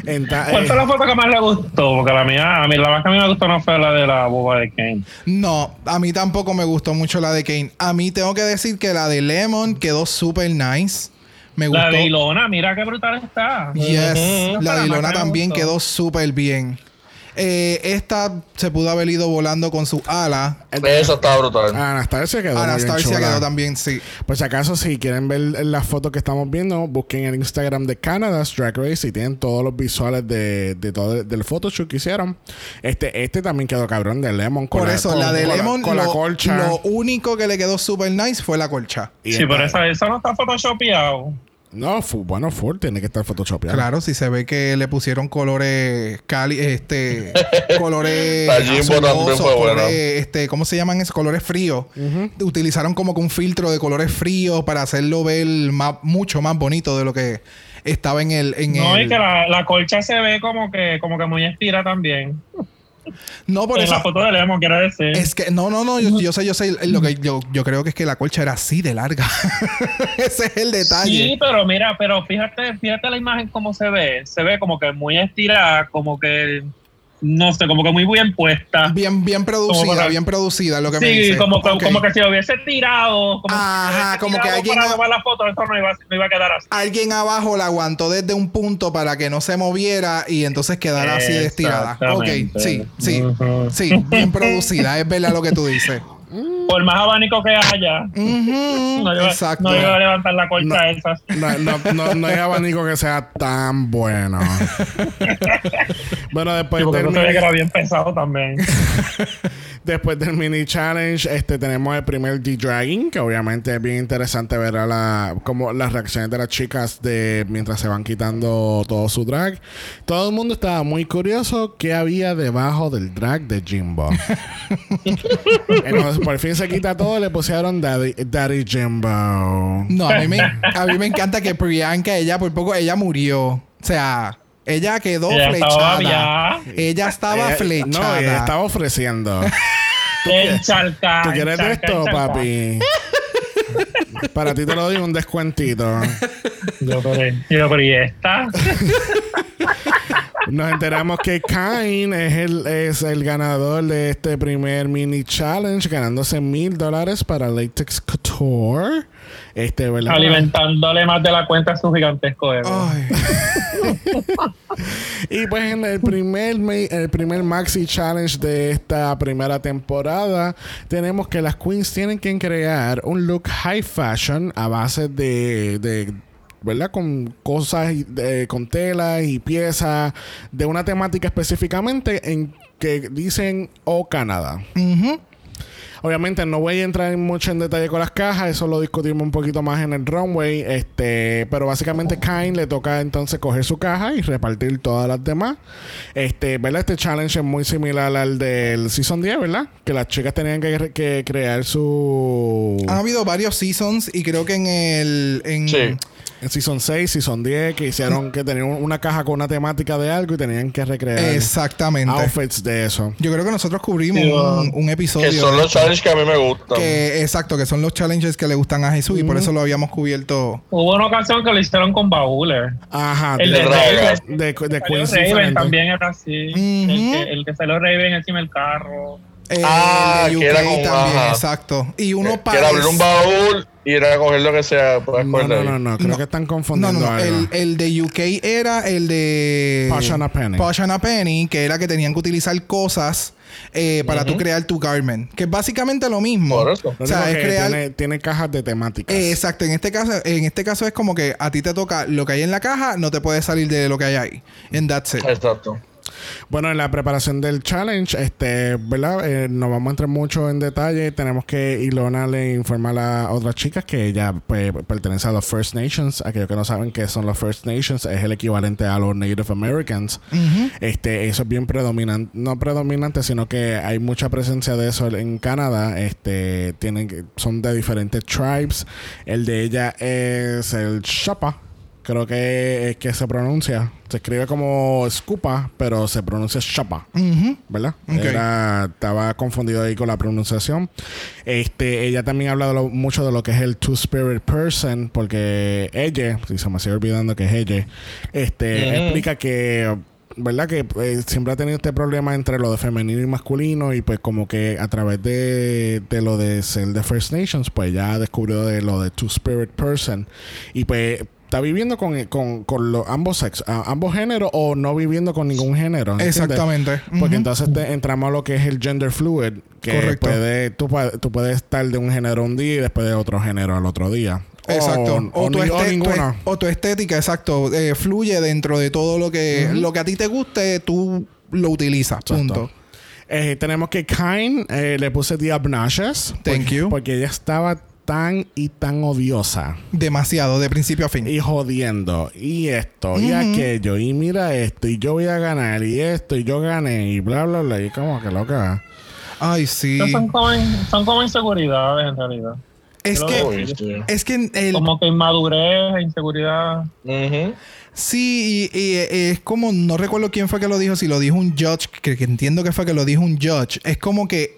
En ta- ¿Cuál eh, fue la foto que más le gustó? Porque la mía, a mí la más que a mí me gustó no fue la de la boba de Kane. No, a mí tampoco me gustó mucho la de Kane. A mí tengo que decir que la de Lemon quedó super nice. Me gustó. La de Ilona, mira qué brutal está. Yes. La de Ilona también quedó súper bien. Eh, esta se pudo haber ido volando con su ala. Eso está brutal. Anastasia quedó muy bien Anastasia chula. quedó también, sí. Pues si acaso, si quieren ver la foto que estamos viendo, busquen el Instagram de Canada's Drag Race y tienen todos los visuales de, de todo del photoshoot que hicieron. Este, este también quedó cabrón de Lemon. Con Por la- eso, con- la de con Lemon, con la lo, colcha. lo único que le quedó súper nice fue la colcha. Y Sí, pero esa, esa no está photoshopeado. No, bueno, full, tiene que estar photoshopeado. Claro, si se ve que le pusieron colores cali, este, colores azulosos, colores, este, ¿cómo se llaman esos? Colores fríos. Utilizaron como que un filtro de colores fríos para hacerlo ver más, mucho más bonito de lo que estaba en el, en No, el... y que la, la colcha se ve como que, como que muy estira también. No, por en eso. la foto de Lemon, quiero decir. Es que, no, no, no, yo, yo sé, yo sé, lo que yo, yo creo que es que la colcha era así de larga. Ese es el detalle. Sí, pero mira, pero fíjate, fíjate la imagen cómo se ve. Se ve como que muy estirada, como que no sé, como que muy bien puesta. Bien, bien producida, bien producida, lo que me Sí, dice. como, como que si lo hubiese tirado, como Ajá, si como que alguien para tomar la foto, eso no iba, no iba a quedar así. Alguien abajo la aguantó desde un punto para que no se moviera y entonces quedara así estirada. Ok, sí, sí, sí, bien producida, es verdad lo que tú dices. Por más abanico que haya, Ujú, no iba, Exacto. no iba a levantar la colcha No. esa. No, no, no, no hay abanico que sea tan bueno. bueno, después Sí, del ve mini- que era bien pesado también. Después del mini challenge, este tenemos el primer D-Dragging, que obviamente es bien interesante ver a la, como las reacciones de las chicas de mientras se van quitando todo su drag. Todo el mundo estaba muy curioso qué había debajo del drag de Jimbo. Entonces, por fin se quita todo, le pusieron Daddy, Daddy Jimbo. No, a mí, me, a mí me encanta que Priyanka, ella por poco, ella murió. O sea, ella quedó Ella flechada. Ella estaba Ella- flechada. No, ella estaba ofreciendo. Encharca. ¿Tú quieres encharca, esto, encharca. papi? Para ti te lo doy un descuentito. Yo, pero, yo, pero ¿y esta? Nos enteramos que Kain es el, es el ganador de este primer mini challenge, ganándose mil dólares para Latex Couture. Este, ¿verdad? Alimentándole más de la cuenta a su gigantesco ego. Y pues en el primer, el primer Maxi Challenge de esta primera temporada, tenemos que las queens tienen que crear un look high fashion a base de, de ¿verdad? Con cosas, de- con telas y piezas de una temática específicamente en que dicen O Canadá. Obviamente no voy a entrar mucho en detalle con las cajas, eso lo discutimos un poquito más en el runway, este, pero básicamente Kain le toca entonces coger su caja y repartir todas las demás. Este, ¿verdad? Este challenge es muy similar al del Season 10, ¿verdad? Que las chicas tenían que, que crear su... Han habido varios seasons y creo que en el... En, Sí. En Season 6, Season 10, que hicieron que tenían una caja con una temática de algo y tenían que recrear Exactamente. outfits de eso. Yo creo que nosotros cubrimos Sí, un, un episodio. Que son los challenges que a mí me gustan. que- exacto, que son los challenges que le gustan a Jesús y por eso lo habíamos cubierto. Hubo una ocasión que lo hicieron con baúles. Ajá, El de, de Raven. De, de Raven también era así. Ujú. el, que, el que salió Raven encima del carro. Eh, Ah, el que era UK con- también, ajá. exacto. Y uno que para. era abrir un baúl y ir a coger lo que sea. Puedes No, no, no, no, creo No. que están No, confundiendo no, no. algo. El, el de UK era el de. Posh and a Penny. Posh and a Penny, que era que tenían que utilizar cosas eh, para tú crear tu garment. Que es básicamente lo mismo. Por eso. O sea, es que crear. tiene, tiene cajas de temáticas. Eh, exacto, en este caso, en este caso es como que a ti te toca lo que hay en la caja, no te puedes salir de lo que hay ahí. And that's it. Exacto. Bueno, en la preparación del challenge, este, ¿verdad? Eh, no vamos a entrar mucho en detalle. Tenemos que Ilona le informa a las otras chicas que ella pues, pertenece a los First Nations. Aquellos que no saben qué son los First Nations, es el equivalente a los Native Americans. Este, eso es bien predominante, no predominante, sino que hay mucha presencia de eso en Canadá. Este, tienen, son de diferentes tribes. El de ella es el Shapa. Creo que es que se pronuncia. Se escribe como Scupa, pero se pronuncia Shapa. Ujú. ¿Verdad? Era, estaba confundido ahí con la pronunciación. Este, ella también habla de lo- mucho de lo que es el Two Spirit Person, porque ella, si se me sigue olvidando que es ella, este, explica que ¿verdad? Que eh, siempre ha tenido este problema entre lo de femenino y masculino y pues como que a través de, de lo de ser de First Nations, pues ya descubrió de lo de Two Spirit Person y pues está viviendo con, con, con los ambos sexos, ambos géneros o no viviendo con ningún género. ¿entiendes? Exactamente. Porque entonces te- entramos a lo que es el gender fluid, que Correcto. puede, tú, tú puedes estar de un género un día y después de otro género al otro día. Exacto. O, o tu ni- o tu o estética, exacto. eh, fluye dentro de todo lo que, lo que a ti te guste, tú lo utilizas. Punto. Eh, tenemos que Kain eh, le puse The Obnoxious. Thank porque, you. Porque ella estaba tan y tan odiosa. Demasiado, de principio a fin. Y jodiendo. Y esto, y aquello. Y mira esto. Y yo voy a ganar. Y esto. Y yo gané. Y bla, bla, bla. Y como que loca. Ay, sí. Son como, in- son como inseguridades en realidad. Es que, es que el, Como que inmadurez, inseguridad. Ujú. Sí, y, y, es como, no recuerdo quién fue que lo dijo, si lo dijo un judge, que, que entiendo que fue que lo dijo un judge. Es como que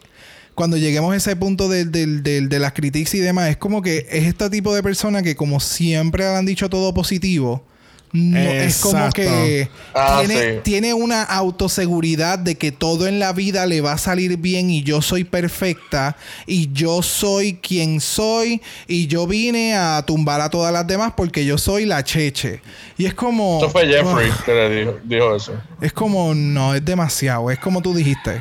cuando lleguemos a ese punto del- del- del- de las críticas y demás, es como que es este tipo de persona que como siempre le han dicho todo positivo, no, es como que Ah, tiene, sí. tiene una autoseguridad de que todo en la vida le va a salir bien y yo soy perfecta y yo soy quien soy y yo vine a tumbar a todas las demás porque yo soy la cheche. Y es como... Eso fue Jeffrey Ugh, que le dijo, dijo eso. es como, no, es demasiado. Es como tú dijiste.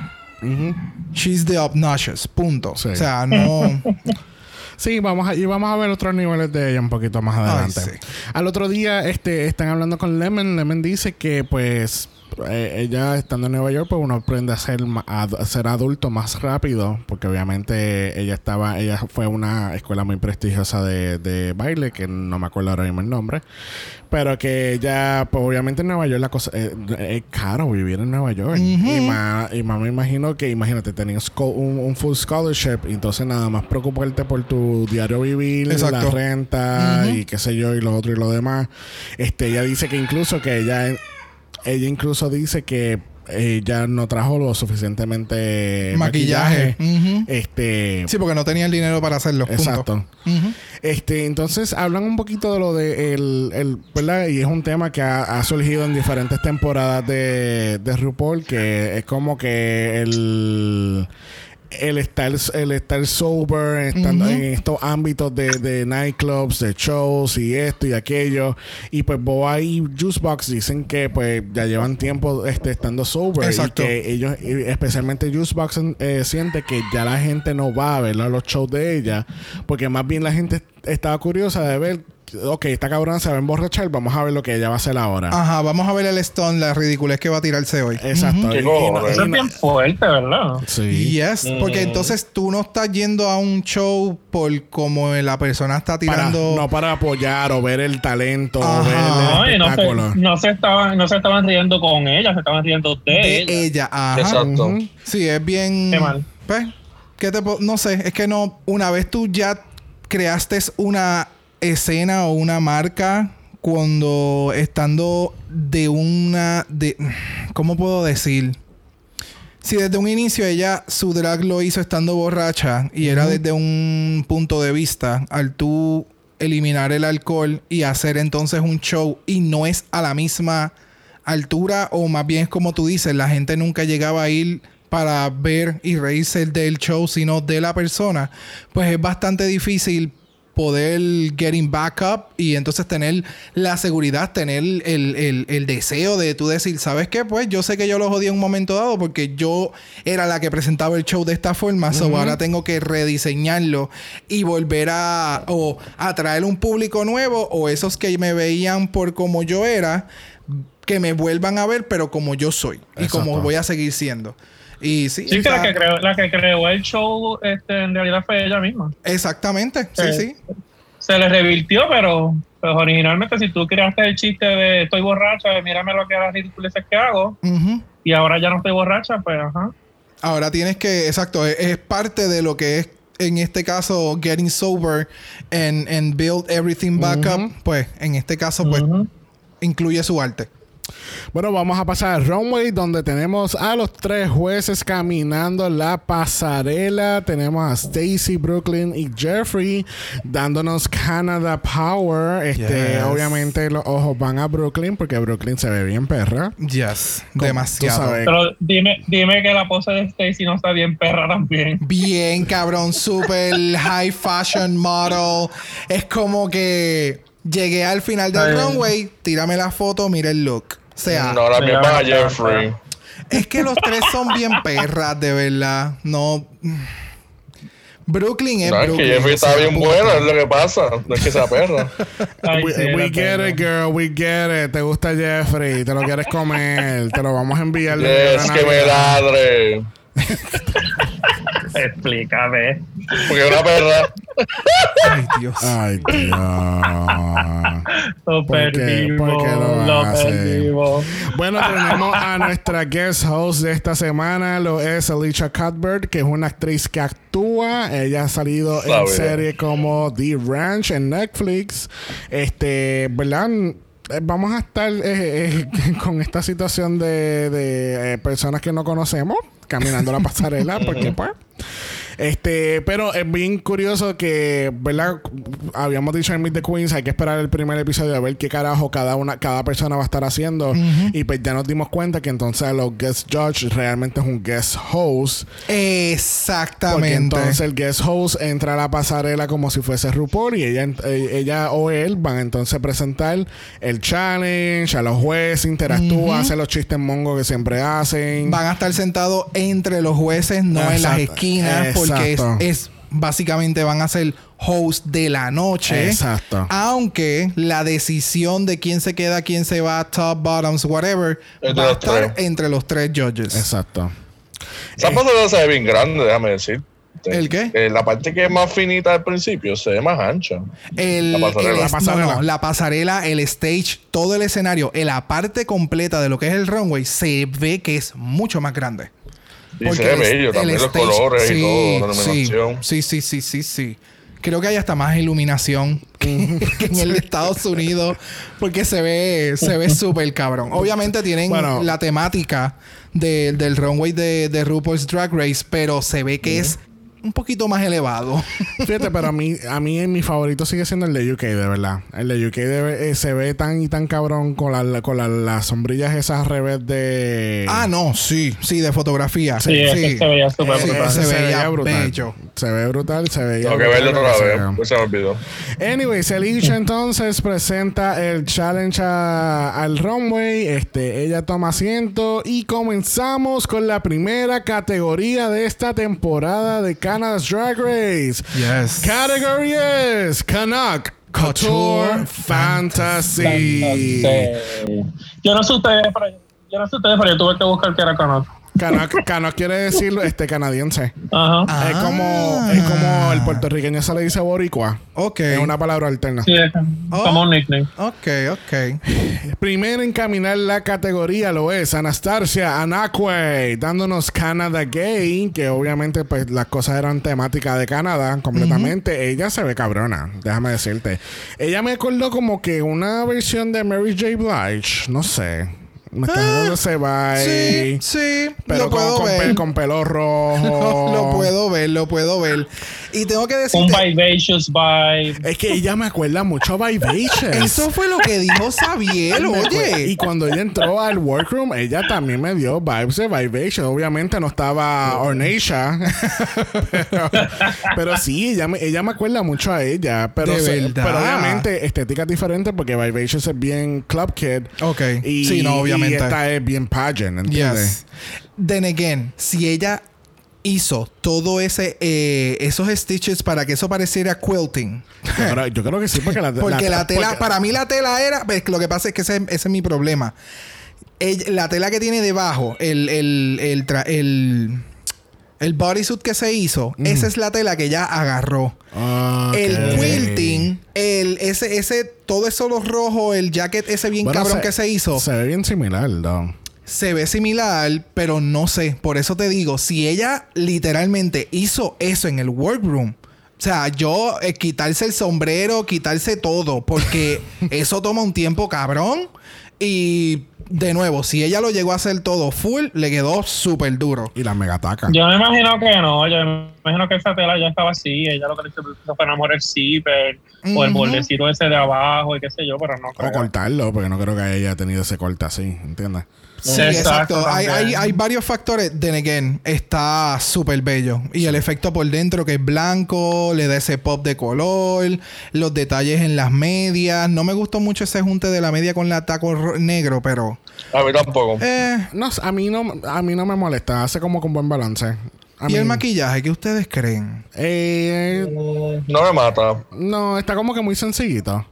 She's the obnoxious. Punto. Sí. O sea, no... Sí, vamos a, y vamos a ver otros niveles de ella un poquito más adelante. sí. Al otro día, este, están hablando con Lemon. Lemon dice que, pues, eh, ella estando en Nueva York, pues uno aprende a ser, a, ser adulto más rápido, porque obviamente ella estaba, ella fue a una escuela muy prestigiosa de, de baile, que no me acuerdo ahora mismo el nombre, pero que ella, pues obviamente en Nueva York la cosa eh, es caro vivir en Nueva York. Y más, y más me imagino que, imagínate, tenías un, un full scholarship, y entonces nada más preocuparte por tu diario vivir, la renta y qué sé yo, y lo otro y lo demás. Este, ella dice que incluso que ella, ella incluso dice que ella no trajo lo suficientemente Maquillaje. Este, Sí, porque no tenía el dinero para hacerlo. Exacto. Este, entonces hablan un poquito de lo de el, el- ¿verdad? Y es un tema que ha, ha surgido en diferentes temporadas de, de RuPaul, que es como que el el estar, el estar sober, estando en estos ámbitos de, de nightclubs, de shows y esto y aquello. Y pues Boa y Juicebox dicen que pues ya llevan tiempo este, estando sober. Exacto. Y que ellos, especialmente Juicebox, eh, siente que ya la gente no va a ver los shows de ella. Porque más bien la gente estaba curiosa de ver ok, esta cabrona se va a emborrachar, vamos a ver lo que ella va a hacer ahora. Ajá, vamos a ver el Stone, la ridiculez que va a tirarse hoy. Exacto. Y- y- Eso es bien fuerte, ¿verdad? Sí. Yes, porque entonces tú no estás yendo a un show por como la persona está Para- tirando. no para apoyar o ver el talento o Ajá. ver No, el y no espectáculo. se, no, se estaban, no se estaban riendo con ella, se estaban riendo de, de ella. ella. Ajá. Exacto. Sí, es bien. Qué mal. Pues, ¿qué te No sé, es que no. Una vez tú ya creaste una escena o una marca cuando estando de una. de ¿Cómo puedo decir? Si desde un inicio ella su drag lo hizo estando borracha y era desde un punto de vista, al tú eliminar el alcohol y hacer entonces un show y no es a la misma altura o más bien es como tú dices, la gente nunca llegaba a ir para ver y reírse del show, sino de la persona, pues es bastante difícil poder getting back up y entonces tener la seguridad, tener el, el- el deseo de tú decir, ¿sabes qué? Pues yo sé que yo lo jodí en un momento dado porque yo era la que presentaba el show de esta forma, so ahora tengo que rediseñarlo y volver a o atraer un público nuevo o esos que me veían por como yo era, que me vuelvan a ver, pero como yo soy y como voy a seguir siendo. Y sí, Sí, que la que, creó, la que creó el show este, en realidad fue ella misma. exactamente, sí, Eh, sí. Se le revirtió, pero pues, originalmente si tú creaste el chiste de estoy borracha, mírame lo que las ridiculeces que hago, Ujú. y ahora ya no estoy borracha, pues ajá. Ahora tienes que, exacto, es, es parte de lo que es en este caso getting sober and, and build everything back up. Pues en este caso, pues incluye su arte. Bueno, vamos a pasar al runway donde tenemos a los tres jueces caminando la pasarela. Tenemos a Stacy, Brooklyn y Jeffrey dándonos Canada Power. Este, Yes. obviamente los ojos van a Brooklyn porque Brooklyn se ve bien perra. Yes, demasiado. Pero dime, dime que la pose de Stacy no está bien perra también. Bien, cabrón, super high fashion model. Es como que llegué al final del Ay. runway, tírame la foto, mira el look. O sea, No, ahora Sí, bien ahora van a está, Jeffrey. es que los tres son bien perras, de verdad. No. Brooklyn es No, es Brooklyn. que Jeffrey está bien buena, es lo que pasa. No es que sea perra. Ay, We, sí, we la get it, girl. We get it. Te gusta Jeffrey. Te lo quieres comer. te lo vamos a enviar. regalo que me ladre. Explícame. Porque es una perra. Ay, Dios. Ay, Dios. Lo perdimos. ¿Por qué lo perdimos. Bueno, tenemos a nuestra guest host de esta semana, lo es Alicia Cuthbert, que es una actriz que actúa. Ella ha salido en series como The Ranch en Netflix. Este, ¿verdad? Eh, Vamos a estar eh, eh, con esta situación de, personas que no conocemos caminando la pasarela, porque pues. Este, pero es bien curioso que, ¿verdad? Habíamos dicho en Meet the Queens, hay que esperar el primer episodio a ver qué carajo cada una, cada persona va a estar haciendo. Y pues ya nos dimos cuenta que entonces los guest judge realmente es un guest host. Exactamente. entonces el guest host entra a la pasarela como si fuese RuPaul y ella, eh, ella o él van entonces a presentar el challenge, a los jueces, interactúa, hace los chistes mongos que siempre hacen. Van a estar sentados entre los jueces, no en las esquinas, porque es, es- básicamente van a ser host de la noche. Exacto. Aunque la decisión de quién se queda, quién se va, top, bottoms, whatever, de va a estar tres. entre los tres judges. Exacto. Esa pasarela se ve bien grande, déjame decir. ¿El qué? Eh, la parte que es más finita al principio se ve más ancha. El, La pasarela. el- La pasarela. no, no, la pasarela, el stage, todo el escenario, en la parte completa de lo que es el runway, se ve que es mucho más grande. Y se ve el- bello el también, los stage- colores y sí, todo, la sí, iluminación. Sí, sí, sí, sí, sí. Creo que hay hasta más iluminación que, que en el de Estados Unidos porque se ve se ve súper cabrón. Obviamente tienen Bueno. la temática de- del runway de, de RuPaul's Drag Race, pero se ve que es un poquito más elevado. Fíjate, pero a mí, a mí mi favorito sigue siendo el de UK, de verdad. El de UK de- eh, se ve tan y tan cabrón con, la, con la- las sombrillas esas al revés de... ah, no, sí, sí, de fotografía. Sí, ese se veía súper Sí, brutal. se veía bello. Se ve brutal, se veía Tengo que verlo lo otra vez, pues se me olvidó. Anyways, Alicia entonces presenta el challenge a- al runway. Este, ella toma asiento y comenzamos con la primera categoría de esta temporada de Canada's Drag Race. Yes. Category es Canuck Couture Fantasy. Yo no sé ustedes, pero yo no sé ustedes, pero yo tuve que buscar que era Canuck. Canuck quiere decir este canadiense. Ajá. Es como es como el puertorriqueño se le dice boricua. Ok. Es una palabra alterna. Sí, como un nickname. Ok, ok. Primero en caminar la categoría lo es Anastasia Anakwe, dándonos Canada Gay, que obviamente pues las cosas eran temáticas de Canadá completamente. Ella se ve cabrona, déjame decirte. Ella me acordó como que una versión de Mary J. Blige, no sé. Me está dando ese vibe. Sí, sí. Pero lo con, puedo con ver. pe- con pelo rojo. lo puedo ver, lo puedo ver. Y tengo que Un decirte... vivacious vibe. Es que ella me acuerda mucho a Vivacious. Eso fue lo que dijo Sabiel, oye. Y cuando ella entró al workroom, ella también me dio vibes de Vibration. Obviamente no estaba Ornacia. pero, pero sí, ella me, ella me acuerda mucho a ella. Pero, De se- verdad. pero obviamente estética es diferente porque Vivacious es bien club kid. Ok. Y, sí, no, obviamente. Y esta es bien pageant, ¿entiendes? Yes. Then again, si ella hizo todo ese eh, esos stitches para que eso pareciera quilting. Yo, creo, yo creo que sí, porque la, Porque la, tela, porque- para mí la tela era, pues, lo que pasa es que ese, ese es mi problema. La tela que tiene debajo, el, el, el, el, el bodysuit que se hizo, esa es la tela que ella agarró. Ah, ok. El quilting, el, ese, ese, todo eso lo rojo, el jacket ese bien Bueno, cabrón que se hizo. Se ve bien similar, ¿no? Se ve similar, pero no sé. Por eso te digo, si ella literalmente hizo eso en el workroom, o sea, yo eh, quitarse el sombrero, quitarse todo, porque eso toma un tiempo cabrón. Y de nuevo, si ella lo llegó a hacer todo full, le quedó súper duro. Y la megataca. Yo me imagino que no. Yo me imagino que esa tela ya estaba así. Ella lo que le hizo fue enamorar el zipper o el bordecito ese de abajo y qué sé yo, pero no O creo. cortarlo, porque no creo que haya tenido ese corte así, ¿entiendes? Sí, Exacto, exacto. Hay, hay, hay varios factores. Then again, está súper bello. Y el efecto por dentro que es blanco, le da ese pop de color, los detalles en las medias. No me gustó mucho ese junte de la media con la taco ro- negro, pero... A mí tampoco. Eh, No, a mí no, a mí no me molesta, hace como con buen balance. A ¿Y mí- el maquillaje? ¿Qué ustedes creen? Eh, No me mata. no, está como que muy sencillito.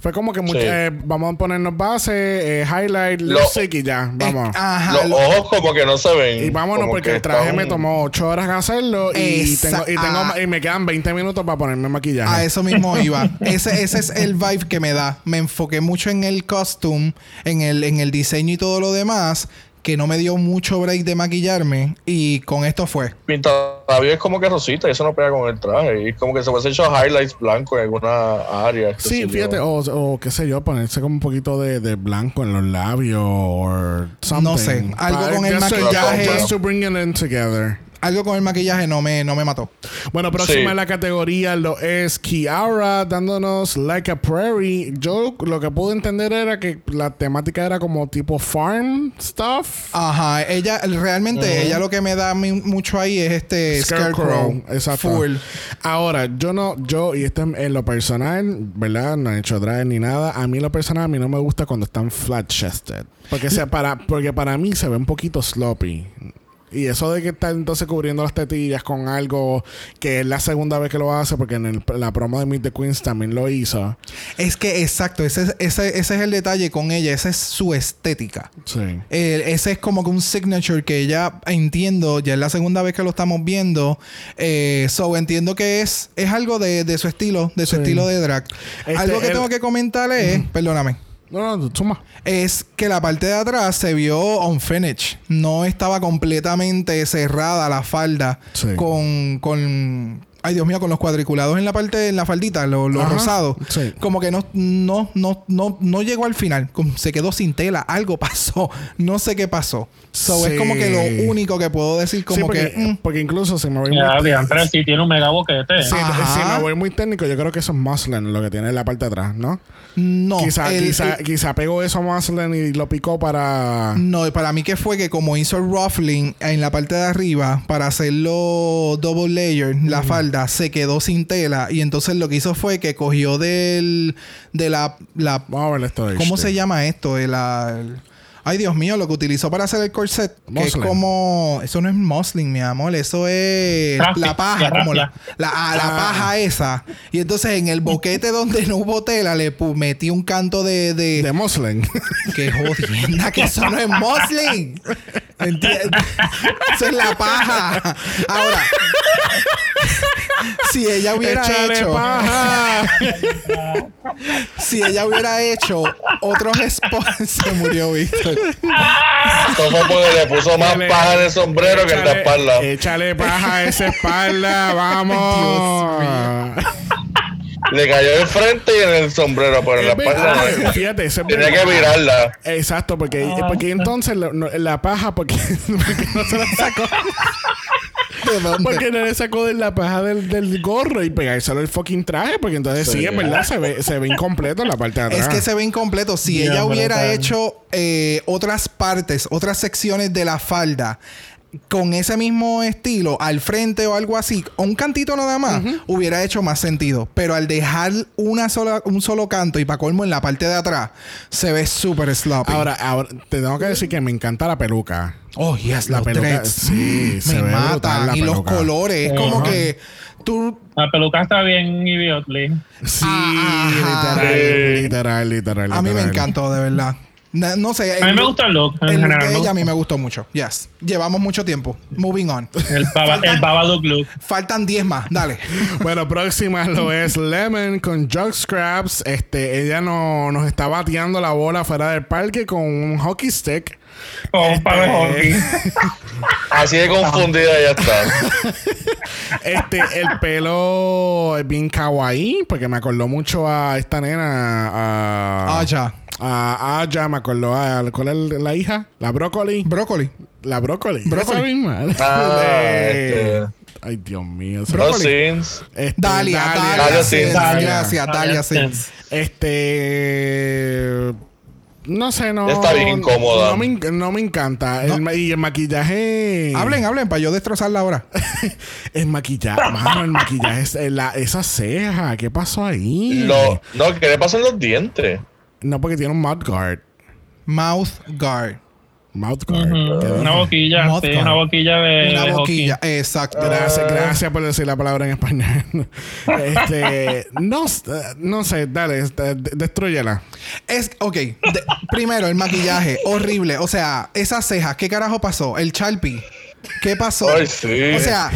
Fue como que mucho, Sí. eh, vamos a ponernos base, eh, highlight, Lo- lipstick y ya, vamos. Eh, ajá. Los lo- ojos como que no se ven. y vámonos porque que el traje me tomó 8 horas hacerlo y, tengo, y, tengo, ah. y me quedan 20 minutos para ponerme maquillaje. A eso mismo iba. ese, ese es el vibe que me da. Me enfoqué mucho en el costume, en el, en el diseño y todo lo demás, que no me dio mucho break de maquillarme. Y con esto fue. Labios es como que rosita y eso no pega con el traje. Y es como que se hubiese hecho highlights blancos en alguna área. Sí, fíjate, o, o qué sé yo, ponerse como un poquito de, de blanco en los labios o something. No sé, algo con el maquillaje. just to bring it in together. Algo con el maquillaje no me, no me mató. Bueno, próxima Sí. en la categoría lo es Kiara dándonos Like a Prairie. Yo lo que pude entender era que la temática era como tipo farm stuff. Ajá, ella realmente, ella lo que me da mí mucho ahí es este Scarecrow. Exacto. Full. Ahora, yo no, yo, y esto en, en lo personal, ¿verdad? No he hecho drag ni nada. A mí lo personal, a mí no me gusta cuando están flat chested. Porque, sea, para, porque para mí se ve un poquito sloppy. Y eso de que está entonces cubriendo las tetillas con algo que es la segunda vez que lo hace, porque en el- la promo de Meet the Queens también lo hizo. Es que exacto, ese, es- ese, ese es el detalle con ella, esa es su estética. Sí. Eh, ese es como que un signature que ya entiendo, ya es la segunda vez que lo estamos viendo. Eh, so entiendo que es, es algo de, de su estilo, de su Sí. estilo de drag. Este, algo que el- tengo que comentarle es, perdóname, No, no, suma. es que la parte de atrás se vio unfinished. No estaba completamente cerrada la falda Sí. con, con. Ay, Dios mío, con los cuadriculados en la parte, en la faldita, lo, lo Ajá. rosado. Sí. Como que no, no, no, no, no llegó al final. Como se quedó sin tela. Algo pasó. No sé qué pasó. So, Sí. es como que lo único que puedo decir, como Sí, porque, que. mm, porque incluso si me voy Ya, muy... sí tiene un mega boquete. Ajá. si me voy muy técnico, yo creo que eso es muslin lo que tiene en la parte de atrás, ¿no? no. quizá, el- quizá, el- quizá pegó eso a muslin y lo picó para... No, para mí que fue que como hizo el ruffling en la parte de arriba para hacerlo double layer, la falda se quedó sin tela y entonces lo que hizo fue que cogió del de la, la Vamos a ver esto de ¿cómo HD. se llama esto? De la el- Ay, Dios mío, lo que utilizó para hacer el corset. Que es Muslin. como. Eso no es muslin, mi amor. Eso es la paja, la como la, ah, la Ah. paja esa. Y entonces en el boquete donde no hubo tela le pu- metí un canto de. de, De Muslim. que jodienda, que eso no es muslin. ¿Entiendes? Eso es la paja. Ahora, si ella hubiera Échale hecho. paja. Si ella hubiera hecho otros spots, se murió Víctor. Eso fue porque le puso más Échale- paja en el sombrero que en la espalda. Échale paja a esa espalda, vamos. Le cayó en frente y en el sombrero, pero en la Es espalda. Fíjate, eso es Tenía que virarla. Exacto, porque, porque entonces la, no- la paja, porque, porque no se la sacó. ¿De dónde? Porque no le sacó de la paja del, del gorro y pegárselo el fucking traje, porque entonces sí, Sí. es verdad, se ve, se ve incompleto en la parte de atrás. Es que se ve incompleto. Si ella hubiera brutal. hecho eh, otras partes, otras secciones de la falda con ese mismo estilo al frente o algo así, o un cantito nada más, hubiera hecho más sentido. Pero al dejar una sola, un solo canto y para colmo en la parte de atrás, se ve súper sloppy. Ahora, ahora, te tengo que decir que me encanta la peluca. oh, yes, la los peluca, dreads. sí, se me ve brutal matan. la Y los colores. Es como que tú La peluca está bien idiotly. Sí, literal, Sí. literal, literal. A mí me encantó, de verdad. No, no sé. A mí el me gusta el look en El look general. de me ella a mí me gustó mucho. Yes. Llevamos mucho tiempo. Moving on. El, baba, el Babadook look. Faltan 10 más. Dale. Bueno, próxima lo es Lemon con Jug Scraps. Este, ella no, nos está bateando la bola fuera del parque con un hockey stick. Con un palo de hockey. Así de confundida ya está. Este, el pelo es bien kawaii, porque me acordó mucho a esta nena. A, Ah, ya. A Aya, me acordó a. ¿Cuál es la hija? La brócoli. Brócoli. La brócoli. Brócoli. Esa misma. Ah, este. Ay, Dios mío. Brócoli. sins. Este, Dalia, Dalia, Dalia. Dalia. Gracias, Dalia. Este. No sé, no. Está bien incómoda. No me, en- no me encanta. El y el maquillaje. Hablen, hablen, para yo destrozarla ahora. El maquillaje. Mano, el maquillaje. es- eh, la- esa ceja. ¿Qué pasó ahí? Lo, no, ¿qué le pasan los dientes? No, porque tiene un mouth guard. Mouth guard. Mouth guard. Ujú. ¿Qué Una boquilla, Mouth sí, guard. una boquilla de, Una de hockey. boquilla. Exacto. Gracias, gracias por decir la palabra en español. este, no, no sé, dale, este, de- destrúyela. Es, ok. de- primero, el maquillaje. horrible. O sea, esas cejas. ¿Qué carajo pasó? El Sharpie. ¿Qué pasó? Ay, sí. O sea,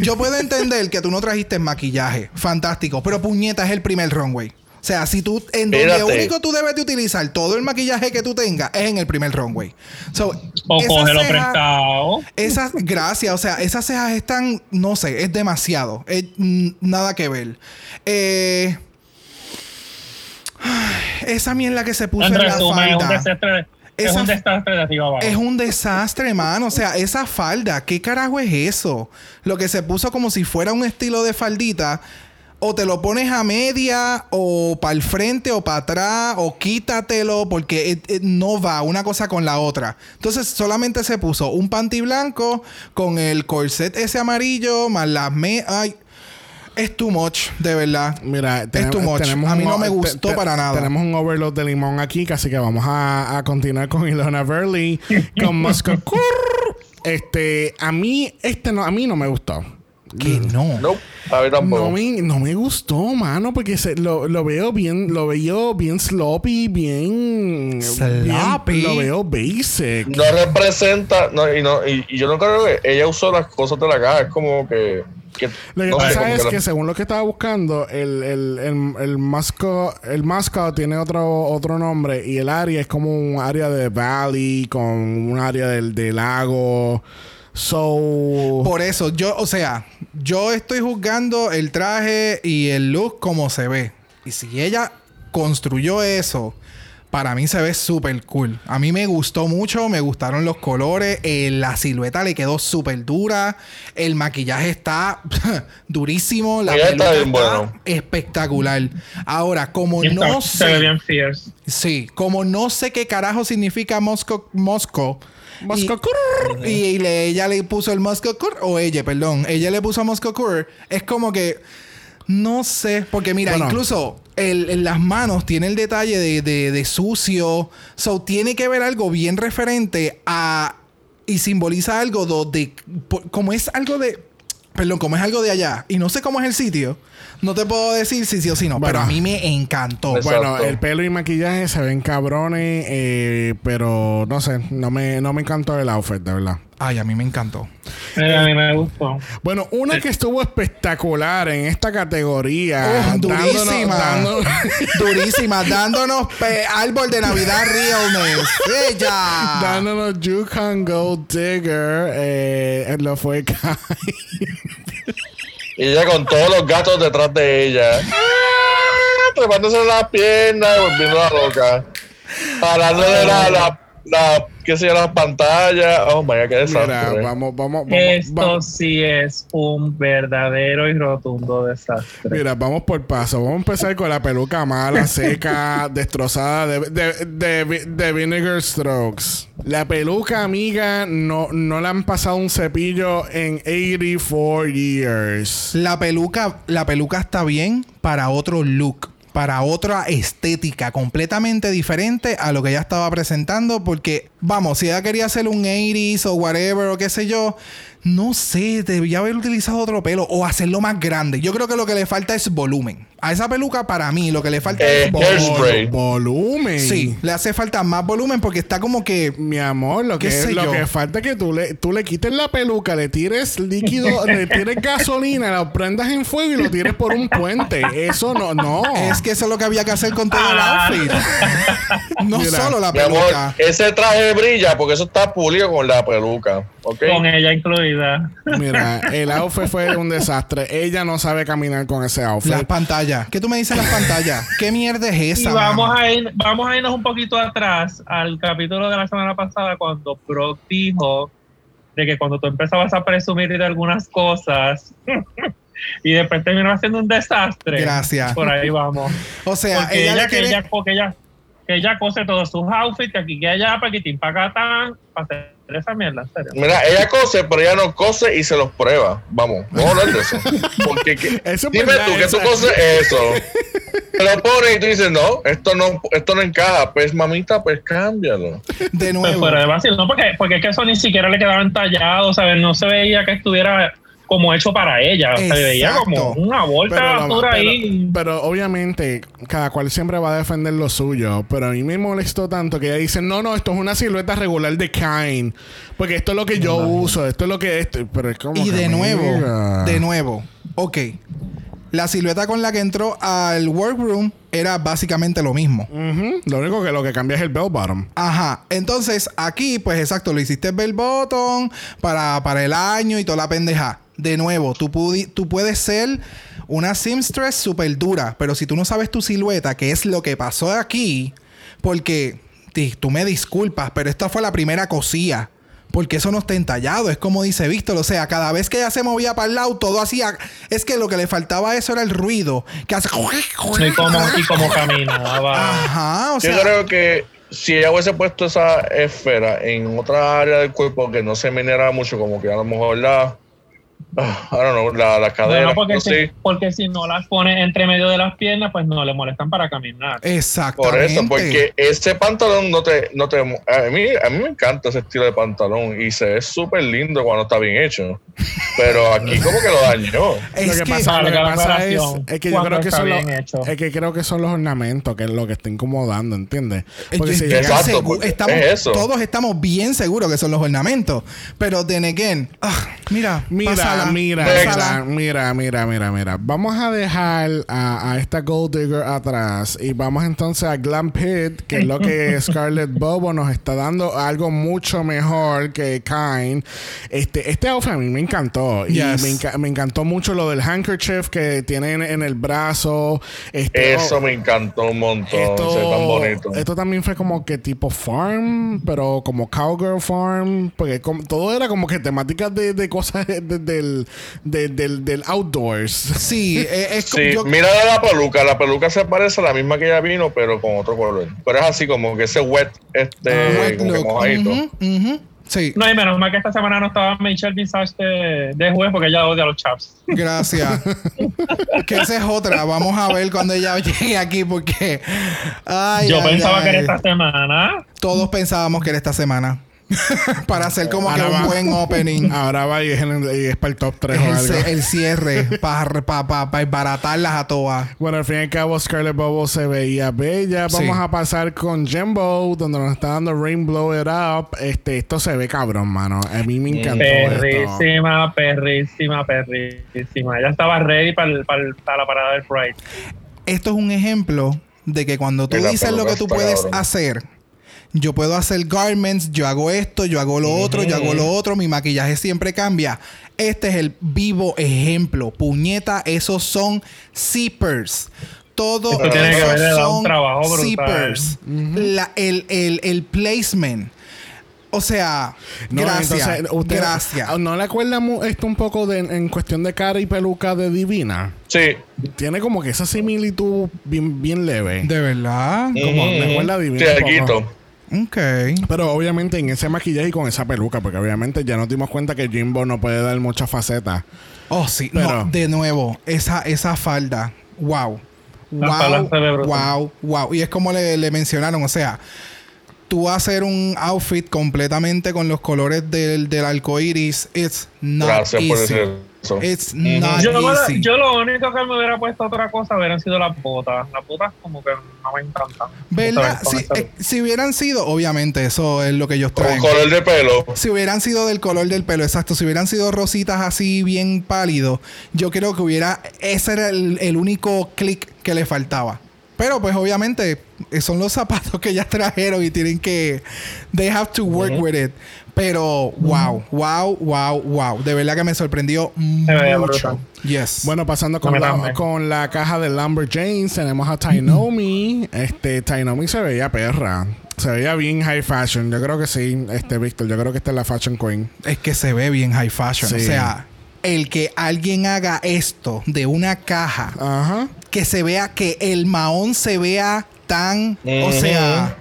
yo puedo entender que tú no trajiste maquillaje. Fantástico. Pero puñeta es el primer runway. O sea, si tú, en donde único tú debes de utilizar todo el maquillaje que tú tengas es en el primer runway. So, O cógelo cejas- prestado. Esas, gracias, o sea, esas cejas están, no sé, es demasiado. Es, mm, nada que ver. Eh, esa mierda que se puso En en la resumen, es un falda. desastre. Es un desastre de arriba abajo. Es un desastre, mano. O sea, esa falda, ¿qué carajo es eso? Lo que se puso como si fuera un estilo de faldita. O te lo pones a media, o para el frente, o para atrás, o quítatelo, porque eh, eh, no va una cosa con la otra. Entonces, solamente se puso un panty blanco con el corset ese amarillo, más las me. Ay, es too much, de verdad. Mira, too much. A mí no me gustó te- para nada. Tenemos un overload de limón aquí, así que vamos a, a continuar con Ilona Burley con Muscocur. Este, a mí, este no, a mí no me gustó. Que no. No, a ver tampoco. No me, no me gustó, mano, porque se, lo, lo veo bien, lo veo bien sloppy, bien, Sloppy. bien- lo veo basic. No representa, no, y, no, y, y yo no creo que ella usó las cosas de la caja, es como que. que Lo que no pasa es que según lo que estaba buscando, el, el, el, el, mascot, el mascot tiene otro, otro nombre y el área es como un área de valley con un área del, del lago. So... Por eso, yo, o sea, yo estoy juzgando el traje y el look como se ve. Y si ella construyó eso, para mí se ve súper cool. A mí me gustó mucho, me gustaron los colores, eh, la silueta le quedó súper dura, el maquillaje está durísimo, la Ella está peluca bien está bueno. espectacular. Ahora, como está- no Se ve sé, bien fierce. sí, como no sé qué carajo significa Mosco, Mosco, Mascot- y, y le- ella le puso el Muscocur, o ella, perdón, ella le puso Muscocur, es como que No sé, porque mira, Bueno. incluso el- en las manos tiene el detalle de, de- de sucio. So, tiene que ver algo bien referente a. Y simboliza algo de. por- como es algo de. Perdón, como es algo de allá. Y no sé cómo es el sitio. No te puedo decir si sí o si no. Bueno. pero a mí me encantó. Exacto. Bueno, el pelo y maquillaje se ven cabrones, eh, pero no sé, no me, no me encantó el outfit, de verdad. Ay, a mí me encantó. Eh, a mí me gustó. Bueno, una que estuvo espectacular en esta categoría. Oh, dándonos- durísima. dándonos- Durísima. dándonos pe- árbol de Navidad Realness. ¡Ella! dándonos You Can Go Digger. Eh, lo fue Kai. Y ella con todos los gatos detrás de ella. ¡Ah! Trepándose las piernas y volviendo la loca. Hablando de la, la, la, qué sé yo, las pantallas. Oh my god, qué Mira, desastre. vamos, vamos, vamos. Esto vamos. sí es un verdadero y rotundo desastre. Mira, vamos por paso. Vamos a empezar con la peluca mala, seca, destrozada de, de, de, de Vinegar Strokes. La peluca, amiga, no, no le han pasado un cepillo en 84 years. La peluca, la peluca está bien para otro look, para otra estética completamente diferente a lo que ella estaba presentando. Porque, vamos, si ella quería hacer un 80s o whatever o qué sé yo, no sé, debía haber utilizado otro pelo o hacerlo más grande. Yo creo que lo que le falta es volumen. A esa peluca, para mí, lo que le falta Eh, es volumen. hairspray. Volumen. Sí, le hace falta más volumen porque está como que. Mi amor, lo ¿Qué que, sé lo que falta es que tú le, tú le quites la peluca, le tires líquido, le tires gasolina, lo prendas en fuego y lo tires por un puente. Eso no, no. Es que eso es lo que había que hacer con todo el Ah. outfit. No Mira, solo la Mi amor, peluca. ese traje brilla porque eso está pulido con la peluca. ¿Ok? Con ella incluida. Mira, el outfit fue un desastre. Ella no sabe caminar con ese outfit. Las pantallas. ¿Qué tú me dices de las pantallas? ¿Qué mierda es Y esa? vamos mano? a, ir, vamos a irnos un poquito atrás al capítulo de la semana pasada cuando Brock dijo de que cuando tú empezabas a presumir de algunas cosas y después terminó haciendo un desastre. Gracias. Por ahí vamos. O sea, Porque ella, ella, que quiere- ella, porque ella, que ella cose todos sus outfits, que aquí, que allá, paquitín, pacatán, para hacer esa mierda, en serio. Mira, ella cose, pero ella no cose y se los prueba. Vamos, vamos a hablar de eso. Porque que- Eso es dime verdad, tú que tú coses eso. Te lo pones y tú dices, no, esto no, esto no encaja. Pues mamita, pues cámbialo. de Pues nuevo. fuera de vacío, no, porque, porque es que eso ni siquiera le quedaba entallado, ¿sabes? No se veía que estuviera como hecho para ella. Se veía como Exacto. una basura pero- ahí. pero obviamente, cada cual siempre va a defender lo suyo. Pero a mí me molestó tanto que ella dice: No, no, esto es una silueta regular de Kine. Porque esto es lo que yo uso, esto es lo que esto. Pero es como. Y que, de nuevo, de nuevo. Ok. La silueta con la que entró al workroom era básicamente lo mismo. Lo único que lo que cambia es el bell bottom. Ajá. Entonces, aquí, pues exacto, lo hiciste bell bottom para, para el año y toda la pendeja. De nuevo, tú, pudi- tú puedes ser una seamstress súper dura, pero si tú no sabes tu silueta, que es lo que pasó aquí, porque tú me disculpas, pero esta fue la primera cosilla. Porque eso no está entallado, es como dice Víctor. O sea, cada vez que ella se movía para el lado, todo hacía. Es que lo que le faltaba a eso era el ruido. Que hace. Y como, y como caminaba. Ajá, o sea. Yo creo que si ella hubiese puesto esa esfera en otra área del cuerpo que no se minera mucho, como que a lo mejor la. Ah, I don't know, la, la cadera. Bueno, porque, no si, sé. porque si no las pone entre medio de las piernas, pues no le molestan para caminar. Exactamente. Por eso, porque ese pantalón no te, no te, a mí, a mí me encanta ese estilo de pantalón y se ve súper lindo cuando está bien hecho. Pero aquí como que lo dañó. Es lo que, que- pasa, lo que pasa es, es que yo creo que son los, es que creo que son los ornamentos que es lo que está incomodando, ¿entiendes? Porque si Exacto, porque estamos, es eso. Todos estamos bien seguros que son los ornamentos. Pero then again, ah, mira, Mira, mira, mira, mira, mira, mira, mira. Vamos a dejar a, a esta Gold Digger atrás y vamos entonces a Glam Pit, que es lo que Scarlett Bobo nos está dando algo mucho mejor que Kine. Este, este outfit a mí me encantó y Yes. me, enca- me encantó mucho lo del handkerchief que tiene en, el brazo. Este, Eso oh, me encantó un montón, tan esto, bonito. esto también fue como que tipo farm, pero como cowgirl farm, porque como- todo era como que temáticas de, de cosas de- del, de- del, del outdoors. Sí, eh, es co- Sí, yo- mira la peluca, la peluca se parece a la misma que ella vino, pero con otro color. Pero es así como que ese wet, este, wet como que mojadito. Sí. No, y menos mal que esta semana no estaba Michelle Visage de, de juez porque ella odia a los chaps. Gracias. que esa es otra. Vamos a ver cuando ella llegue aquí porque... Ay, Yo ay, pensaba que era esta semana. Todos pensábamos que era esta semana. para hacer como que un buen opening. Ahora va y es, en- y es para el top 3 Es o el, algo. ce- el cierre para pa, pa, pa embaratarlas a todas. Bueno, al fin y al cabo, Scarlett Bobo se veía bella. Sí. Vamos a pasar con Jimbo, donde nos está dando Rain Blow It Up. Este, esto se ve cabrón, mano. A mí me encantó esto. Perrísima, perrísima, perrísima. Ella estaba ready para, el- para, el- para la parada del Pride. Esto es un ejemplo de que cuando tú Y la dices lo que tú peluca puedes cabrón. hacer, yo puedo hacer garments, yo hago esto, yo hago lo otro, yo hago lo otro, mi maquillaje siempre cambia. Este es el vivo ejemplo. Puñeta, esos son zippers. Todo Esto tiene que son trabajo brutal. zippers. La- el, el, el placement. O sea, No, gracias. entonces, usted- gracias. ¿No le acuerda mu- esto un poco de, en cuestión de cara y peluca de Divina? Sí. Tiene como que esa similitud bien, bien leve. De verdad. como me recuerda a Sí, Divina. Ok. Pero obviamente en ese maquillaje y con esa peluca, porque obviamente ya nos dimos cuenta que Jimbo no puede dar muchas facetas. Oh, sí. Pero- no, de nuevo, esa, esa falda. Wow. Wow, wow, wow. Y es como le, le mencionaron, o sea, tú hacer un outfit completamente con los colores del, del arco iris, it's not Gracias por easy. decir eso. It's not Yo, me- easy. yo lo único que me hubiera puesto otra cosa hubieran sido las botas. Las botas como que no me encantan. ¿Verdad? Con Si, esa- eh, si hubieran sido, obviamente, eso es lo que ellos Con traen. color de pelo. Si hubieran sido del color del pelo, exacto. Si hubieran sido rositas así bien pálidos, yo creo que hubiera. Ese era el, el único clic que le faltaba. Pero pues obviamente eh, son los zapatos que ya trajeron y tienen que. They have to work with it. Pero wow, wow, wow, wow. De verdad que me sorprendió veía mucho. Yes. Bueno, pasando con No la, con la caja de Lumberjanes, tenemos a Tainomi. Este, Tainomi se veía perra. Se veía bien high fashion. Yo creo que sí, este Víctor. Yo creo que esta es la fashion queen. es que se ve bien high fashion. Sí. O sea, el que alguien haga esto de una caja Ajá. Que se vea que el maón se vea tan, o sea,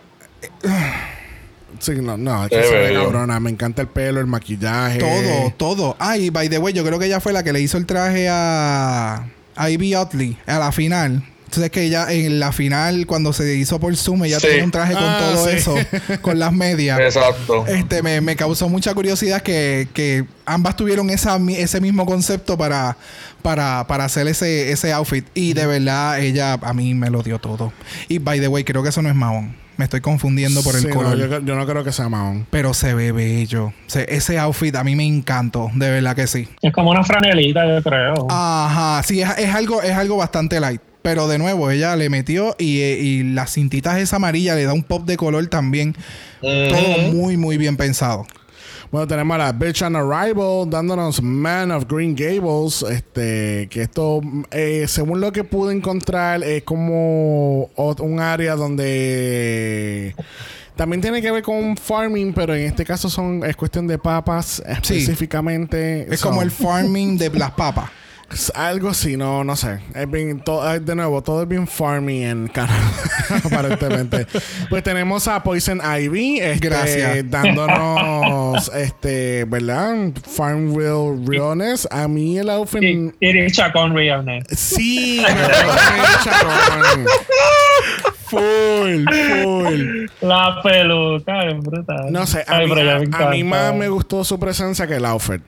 Sí, no, no, es que se ve cabrona. Me encanta el pelo, el maquillaje. todo, todo. Ah, y by the way, yo creo que ella fue la que le hizo el traje a, a Ivy Otley a la final. Entonces que ella en la final, cuando se hizo por Zoom, ella Sí. tenía un traje con Ah, todo sí. eso, con las medias. Exacto. Este, me, me causó mucha curiosidad que, que ambas tuvieron esa, ese mismo concepto para, para, para hacer ese, ese outfit. Y de verdad, ella a mí me lo dio todo. Y by the way, creo que eso no es mahón. Me estoy confundiendo por el Sí, no, color. yo, yo no creo que sea mahón. Pero se ve bello. O sea, ese outfit a mí me encantó. De verdad que sí. Es como una franelita, yo creo. Ajá. Sí, es, es algo, es algo bastante light. Pero de nuevo, ella le metió y, eh, y las cintitas esa amarilla le da un pop de color también. Todo muy, muy bien pensado. Bueno, tenemos a la Bitch on Arrival dándonos Man of Green Gables. Este, que esto, eh, según lo que pude encontrar, es como un área donde también tiene que ver con farming, pero en este caso son es cuestión de papas Sí. específicamente. Es So, como el farming de las papas. Es Algo así, no, no sé. Es bien, to- de nuevo, todo es bien farming en Canadá, aparentemente. pues tenemos a Poison Ivy, este, Gracias. dándonos, este, ¿verdad? Farmville Realness. A mí el outfit... Y, y Chacón Realness. Sí, me parece chacón. Full, full. La peluca, es brutal. No sé, a, Ay, mí, pero ya a- a mí más me gustó su presencia que el outfit.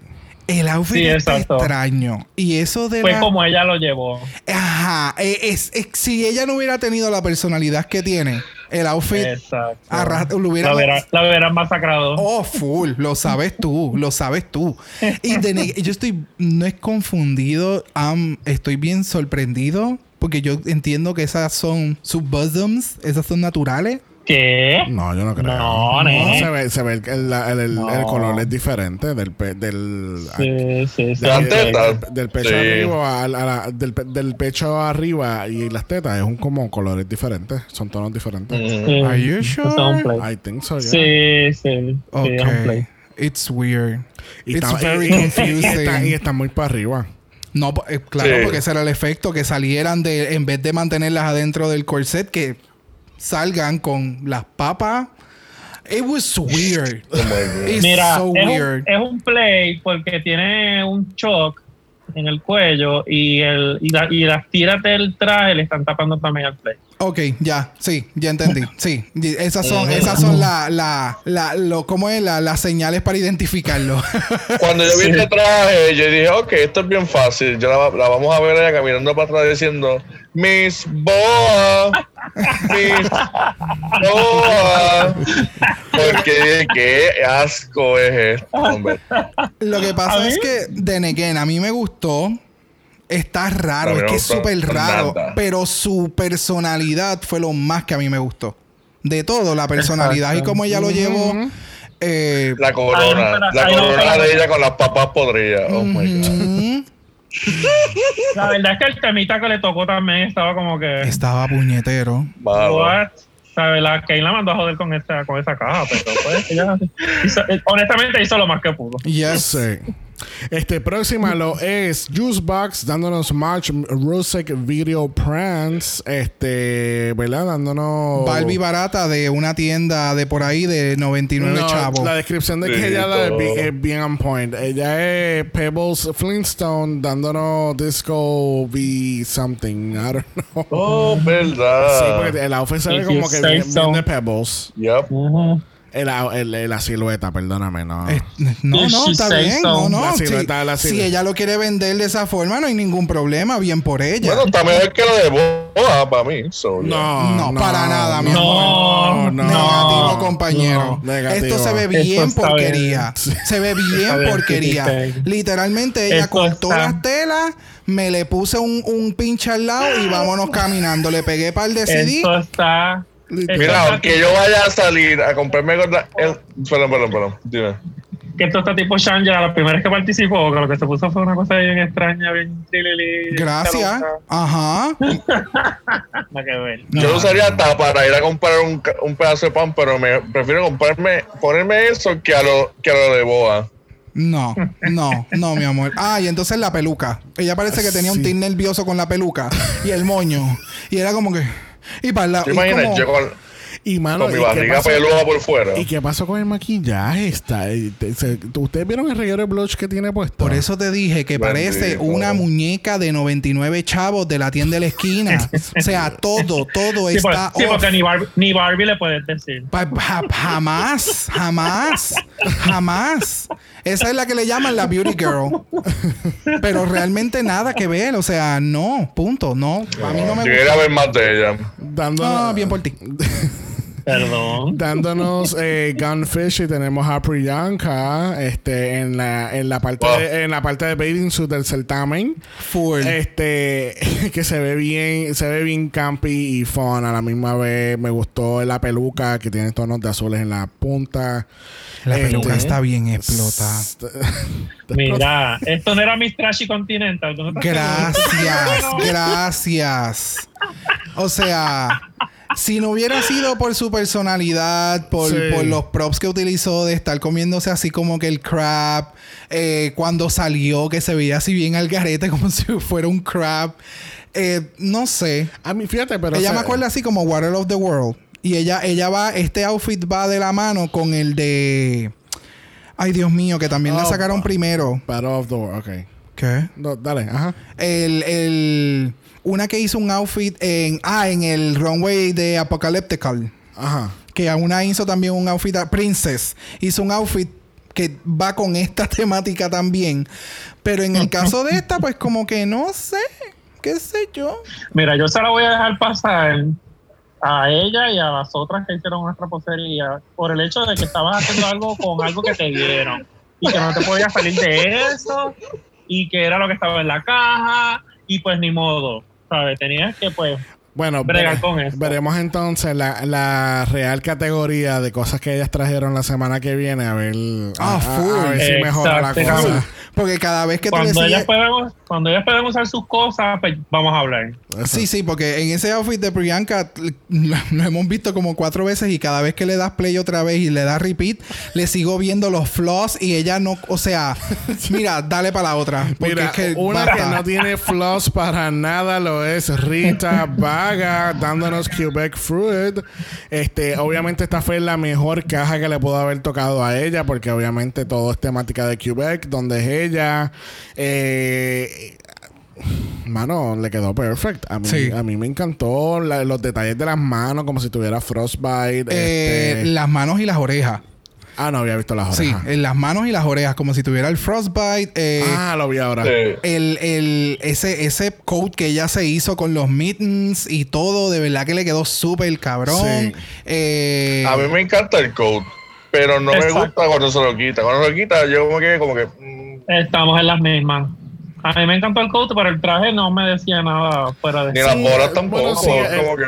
El outfit Sí, exacto. extraño. Y eso de Fue la- como ella lo llevó. Ajá. eh, es- es- si ella no hubiera tenido la personalidad que tiene, el outfit Exacto. lo hubiera... La hubiera, la masacrado. Oh, full. Lo sabes tú. Lo sabes tú. Y de yo estoy... No es confundido. am, estoy bien sorprendido. Porque yo entiendo que esas son sus bosoms. Esas son naturales. ¿Qué? No, yo no creo. No, ne. se ve, se ve el, el- el- No. el color es diferente del, pe- del, Sí, sí, sí. Del, del- del pecho Sí. arriba a la- a la- del, pe- del pecho arriba y las tetas es un como colores diferentes, son tonos diferentes. Sí. Are you Eso es un play. I think so, yeah. Sí, sí. Sí, es un play. Ok. It's weird. Y It's está, very y- y- confusing. está- y está muy para arriba. No, eh, claro, Sí. porque ese era el efecto, que salieran de, en vez de mantenerlas adentro del corset, que salgan con las papas It was weird. Oh my God. It's Mira, so es, weird. un, es un play porque tiene un shock en el cuello y, el, y, la- y las tiras del traje le están tapando también al play. Ok, ya, sí, ya entendí. Sí, esas son, esas son la, la, la, lo, ¿cómo es? La- las señales para identificarlo. Cuando yo vi Sí. este traje, yo dije, ok, esto es bien fácil. Yo la, la vamos a ver ella caminando para atrás diciendo, Miss Boa. Porque qué asco es esto, hombre. Lo que ¿A pasa es que, de Again, a mí me gustó. Está raro, es no que es súper raro. nada. Pero su personalidad fue lo más que a mí me gustó. De todo, la personalidad y cómo ella lo llevó. eh, La no corona, la- no corona de ella con las papas podridas. Oh my God. La verdad es que el temita que le tocó también estaba como que. estaba puñetero. What? ¿Sabes? La Kane la mandó a joder con esa, con esa caja, pero pues ella hizo- honestamente hizo lo más que pudo. Yes. Sí. Este próxima lo es Juicebox dándonos March Rusek Video Pranks. Este, ¿verdad? Dándonos. Barbie barata de una tienda de por ahí de 99 No, chavos. La descripción de que Sí, ella da es bien on point. Ella es Pebbles Flintstone dándonos disco V something. I don't know. Oh, Sí, verdad. porque el outfit se ve como que bien, so. bien de Pebbles. Yep. Ujú. El- el- la silueta, perdóname, no. Eh, no, no, está bien. so. No, no. La Si, silueta, la si ella lo quiere vender de esa forma, no hay ningún problema. Bien por ella. Bueno, está mejor que lo de Boa para mí. So, yeah. No, No, para nada, mi no, amor. no, Negativo, no, compañero. no. Negativo. Esto se ve bien porquería. bien. Se ve bien porquería. Literalmente ella Esto cortó está- las telas, me le puse un, un pinche al lado y vámonos caminando. Le pegué par de CD. Esto está. Mira, aunque yo vaya a salir a comprarme con la- el- Perdón, perdón, perdón. Dime. que esto está tipo Shangela, la primera vez que participó, que lo que se puso fue una cosa bien extraña, bien trilili, Gracias. Ajá. Que ver. Yo lo usaría hasta para ir a comprar un, pedazo de pan, pero me prefiero comprarme, ponerme eso que a lo, que a lo de boa. No, no, no, mi amor. Ah, y entonces la peluca. Ella parece que tenía un tic nervioso con la peluca y el moño. Y era como que. Y para la. ¿Te imaginas? como- Yo con, Y mano, con mi ¿y qué barriga peluda por fuera. ¿Y qué pasó con el maquillaje? Está, eh, ¿Ustedes vieron el reguero de blush que tiene puesto? Por eso te dije que parece una muñeca de 99 chavos de la tienda de la esquina. o sea, todo, todo Sí, por- está sí, off. porque ni Barbie, ni Barbie le puedes decir. Pa- jamás, jamás, jamás. Esa es la que le llaman la beauty girl. Pero realmente nada que ver. O sea, no, punto. No, a mí no me Yo gusta. quería ver más de ella. Dándonos, No, bien por ti. Perdón. dándonos eh, Gunfish y tenemos a Priyanka este, en, la, en, la parte Wow. de, en la parte de bathing suit del certamen. Full. Este que se ve bien, se ve bien campy y fun a la misma vez. Me gustó la peluca que tiene tonos de azules en la punta. La Este, peluca está bien explota. Mira, esto no era Miss Trashy Continental. ¿tú no estás Gracias, gracias. O sea, si no hubiera sido por su personalidad, por, Sí. por los props que utilizó de estar comiéndose así como que el crab, eh, cuando salió que se veía así bien al garete como si fuera un crab, eh, no sé. A mí, fíjate, pero. ella se- me acuerda así como Water of the World. Y ella, ella va, este outfit va de la mano con el de... Ay, Dios mío, que también la Oh, sacaron primero. Battle of the World, ok. ¿Qué? No, dale, ajá. El, el, una que hizo un outfit en, ah, en el runway de Apocalyptical. Ajá. Que a una hizo también un outfit, a Princess. Hizo un outfit que va con esta temática también. Pero en el caso de esta, pues como que no sé. ¿Qué sé yo? Mira, yo se la voy a dejar pasar a ella y a las otras que hicieron nuestra posería por el hecho de que estabas haciendo algo con algo que te dieron y que no te podías salir de eso y que era lo que estaba en la caja y pues ni modo, ¿sabes? Tenías que pues Bueno, vere- con eso. veremos entonces la, la real categoría de cosas que ellas trajeron la semana que viene. A ver, a- Ah, a- a ver si mejora la Exacto. cosa. Porque cada vez que tú le Cuando ellas, sigues... puedan, cuando ellas puedan usar sus cosas, pues vamos a hablar. Sí, sí, porque en ese outfit de Priyanka lo, lo hemos visto como cuatro veces y cada vez que le das play otra vez y le das repeat, le sigo viendo los flaws y ella no, o sea, mira, dale para la otra. Porque Mira, es que una basta. que no tiene flaws para nada lo es Rita Vaga dándonos Quebec Fruit. Este, obviamente esta fue la mejor caja que le pudo haber tocado a ella porque obviamente todo es temática de Quebec, donde es ella. Eh, Mano, le quedó perfect. A mí, Sí. a mí me encantó la- los detalles de las manos, como si tuviera frostbite. Eh, este- las manos y las orejas. Ah, no había visto las Sí, orejas. en las manos y las orejas, como si tuviera el frostbite. eh, ah, lo vi ahora. Sí. el, el, ese, ese coat que ella se hizo con los mittens y todo, de verdad que le quedó súper cabrón. Sí. Eh, A mí me encanta el coat, pero no me gusta cuando se lo quita. Cuando se lo quita, yo como que, como que. mm, Estamos en las mismas. A mí me encantó el coat, pero el traje no me decía nada fuera de ni las Sí, bolas eh, tampoco. bueno, sí, eh, como que.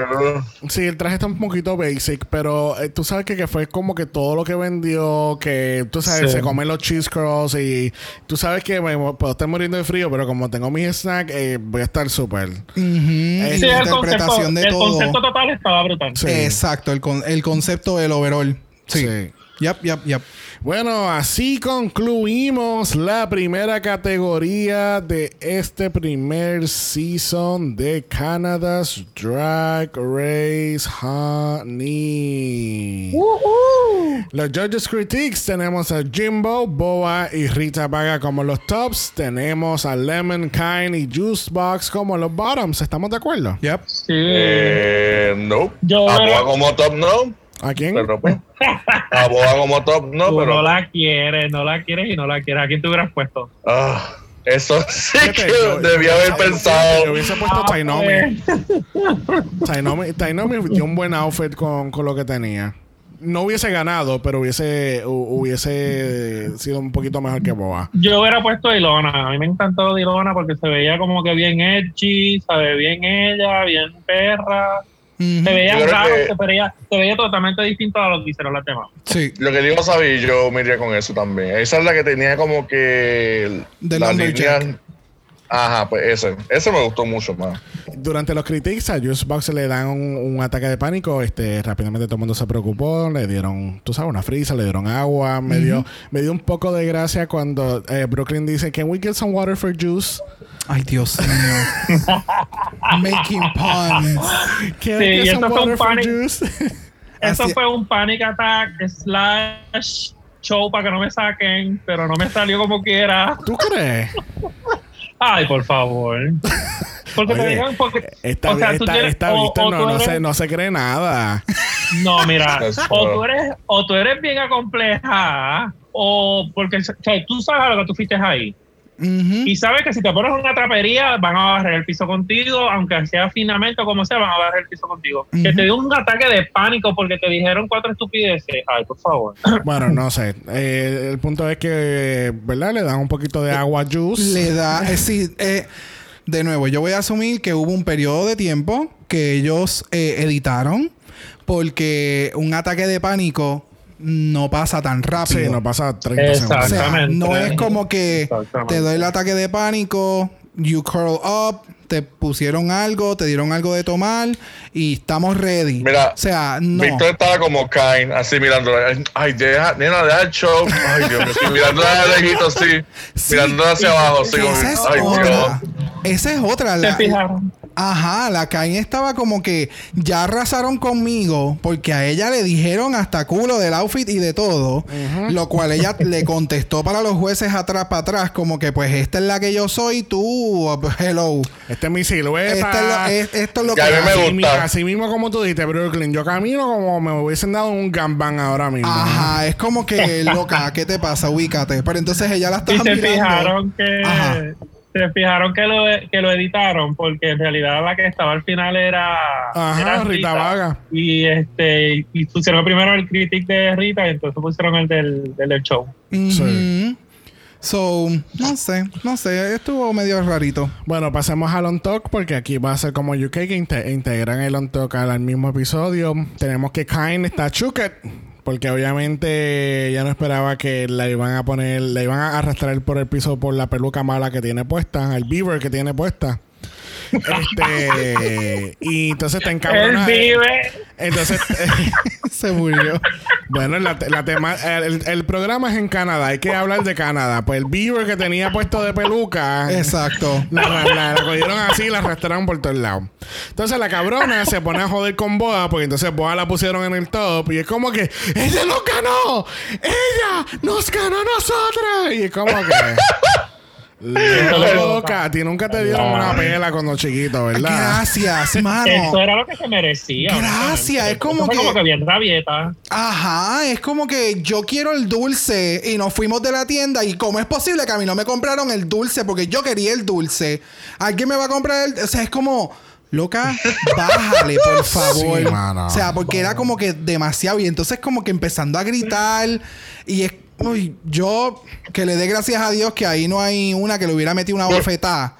uh, Sí, el traje está un poquito basic, pero eh, tú sabes que, que fue como que todo lo que vendió, que tú sabes, Sí. se comen los cheese curls y tú sabes que me, puedo estar muriendo de frío, pero como tengo mis snacks, eh, voy a estar súper. Sí, Sí, la el concepto, interpretación de el todo. concepto total estaba brutal. Sí. Exacto, el, con- el concepto del overall. Sí. Sí. Yep, yep, yep. Bueno, así concluimos la primera categoría de este primer season de Canada's Drag Race Honey. Los Judges Critiques tenemos a Jimbo, Boa y Rita Vaga como los tops. Tenemos a Lemon Kind y Juicebox como los bottoms. ¿Estamos de acuerdo? Yep. Sí. Eh, no. Yo Boa como top, no. ¿A quién? Pero pues. A Boa como top, no, Tú pero. no la quieres, no la quieres y no la quieres. ¿A quién te hubieras puesto? Ah, eso sí que yo- debía haber yo- pensado. Yo hubiese puesto Ah, Tainomi. pues. Tainomi, Tainomi dio un buen outfit con, con lo que tenía. No hubiese ganado, pero hubiese, hu- hubiese sido un poquito mejor que Boa. Yo hubiera puesto a Ilona. A mí me encantó Ilona porque se veía como que bien edgy, sabe bien ella, bien perra. Ujú. Se veía Yo creo raro, que- se, veía, veía totalmente distinto a lo que hicieron las demás. Sí. Lo que digo Sabi, yo me iría con eso también. Esa es la que tenía como que la línea. Ajá, pues ese. Ese me gustó mucho más. Durante los critiques a Juicebox le dan un, un ataque de pánico. Este, rápidamente todo el mundo se preocupó. Le dieron, tú sabes, una frisa, le dieron agua. Me, dio, me dio un poco de gracia cuando eh, Brooklyn dice, Can we get some water for Juice? Ay, Dios mío. Making puns. Can Sí, I y get some water for panic. Juice? Eso fue un panic attack slash show para que no me saquen, pero no me salió como quiera. ¿Tú crees? Ay, por favor. Porque te Oye, digan, porque. Esta, o sea, tú esta, tienes- esta o- vista o no, tú no, se, no se cree nada. No, mira, o tú eres, o tú eres bien acomplejada, o porque o sea, tú sabes a lo que tú fuiste ahí. Y sabes que si te pones una trapería, van a barrer el piso contigo, aunque sea finamente o como sea, van a barrer el piso contigo. Que te dio un ataque de pánico porque te dijeron cuatro estupideces. Ay, por favor. Bueno, no sé. Eh, el punto es que, ¿verdad? Le dan un poquito de agua juice. Le da. eh, sí, eh, de nuevo, yo voy a asumir que hubo un periodo de tiempo que ellos eh, editaron porque un ataque de pánico no pasa tan rápido. Sí, no pasa 30 O segundos. sea, Exactamente. no es como que te doy el ataque de pánico, you curl up, te pusieron algo, te dieron algo de tomar y estamos ready. Mira, o sea, no. Víctor estaba como Kain, así mirándola. Ay, deja, nena, deja el show. Ay, Dios mío, sí, mirándola de lejito, sí. Sí, mirándola hacia abajo, así como, Esa es ay, Dios. otra. Esa es otra. ¿Se La, fijaron? Ajá, la Cain estaba como que ya arrasaron conmigo porque a ella le dijeron hasta culo del outfit y de todo, lo cual ella le contestó para los jueces atrás para atrás como que pues esta es la que yo soy, tú, hello. Esta es mi silueta. Es lo- es- esto es lo Y que a mí me. Así mi- gusta. Así mismo como tú dijiste, Brooklyn. Yo camino como me hubiesen dado un gambán ahora mismo. Ajá, es como que loca, ¿qué te pasa? Ubícate. Pero entonces ella la Y estaba se mirando. fijaron que Ajá. Se fijaron que lo, que lo editaron porque en realidad la que estaba al final era, Ajá, era Rita Vaga. y este y pusieron primero el critic de Rita y entonces pusieron el del, del, del show. Sí. So, no sé, no sé, estuvo medio rarito. Bueno, pasemos al On Talk porque aquí va a ser como UK que inte- integran el On Talk al, al mismo episodio. Tenemos que Kain está chuket Porque obviamente ella no esperaba que la iban a poner, la iban a arrastrar por el piso por la peluca mala que tiene puesta, el beaver que tiene puesta. Este, y entonces está Él encabronada. vive. Entonces, Se murió. bueno, la, la tema, el, el programa es en Canadá, hay que hablar de Canadá. Pues el beaver que tenía puesto de peluca. Exacto. La, la, la- la cogieron así y la arrastraron por todos lados. Entonces la cabrona se pone a joder con Boa porque entonces Boa la pusieron en el top y es como que ¡Ella nos ganó! ¡Ella nos ganó a nosotras! Y es como que... Loca, a ti nunca te dieron una pela cuando chiquito, ¿verdad? Gracias, mano. Eso era lo que se merecía. Gracias, es como que- como que bien rabieta. Ajá, es como que yo quiero el dulce y nos fuimos de la tienda y cómo es posible que a mí no me compraron el dulce porque yo quería el dulce. ¿Alguien me va a comprar el...? O sea, es como... Loca, bájale, por favor. Sí. O sea, porque era como que demasiado. Y entonces como que empezando a gritar. Y es... Uy, yo que le dé gracias a Dios que ahí no hay una que le hubiera metido una bofetada.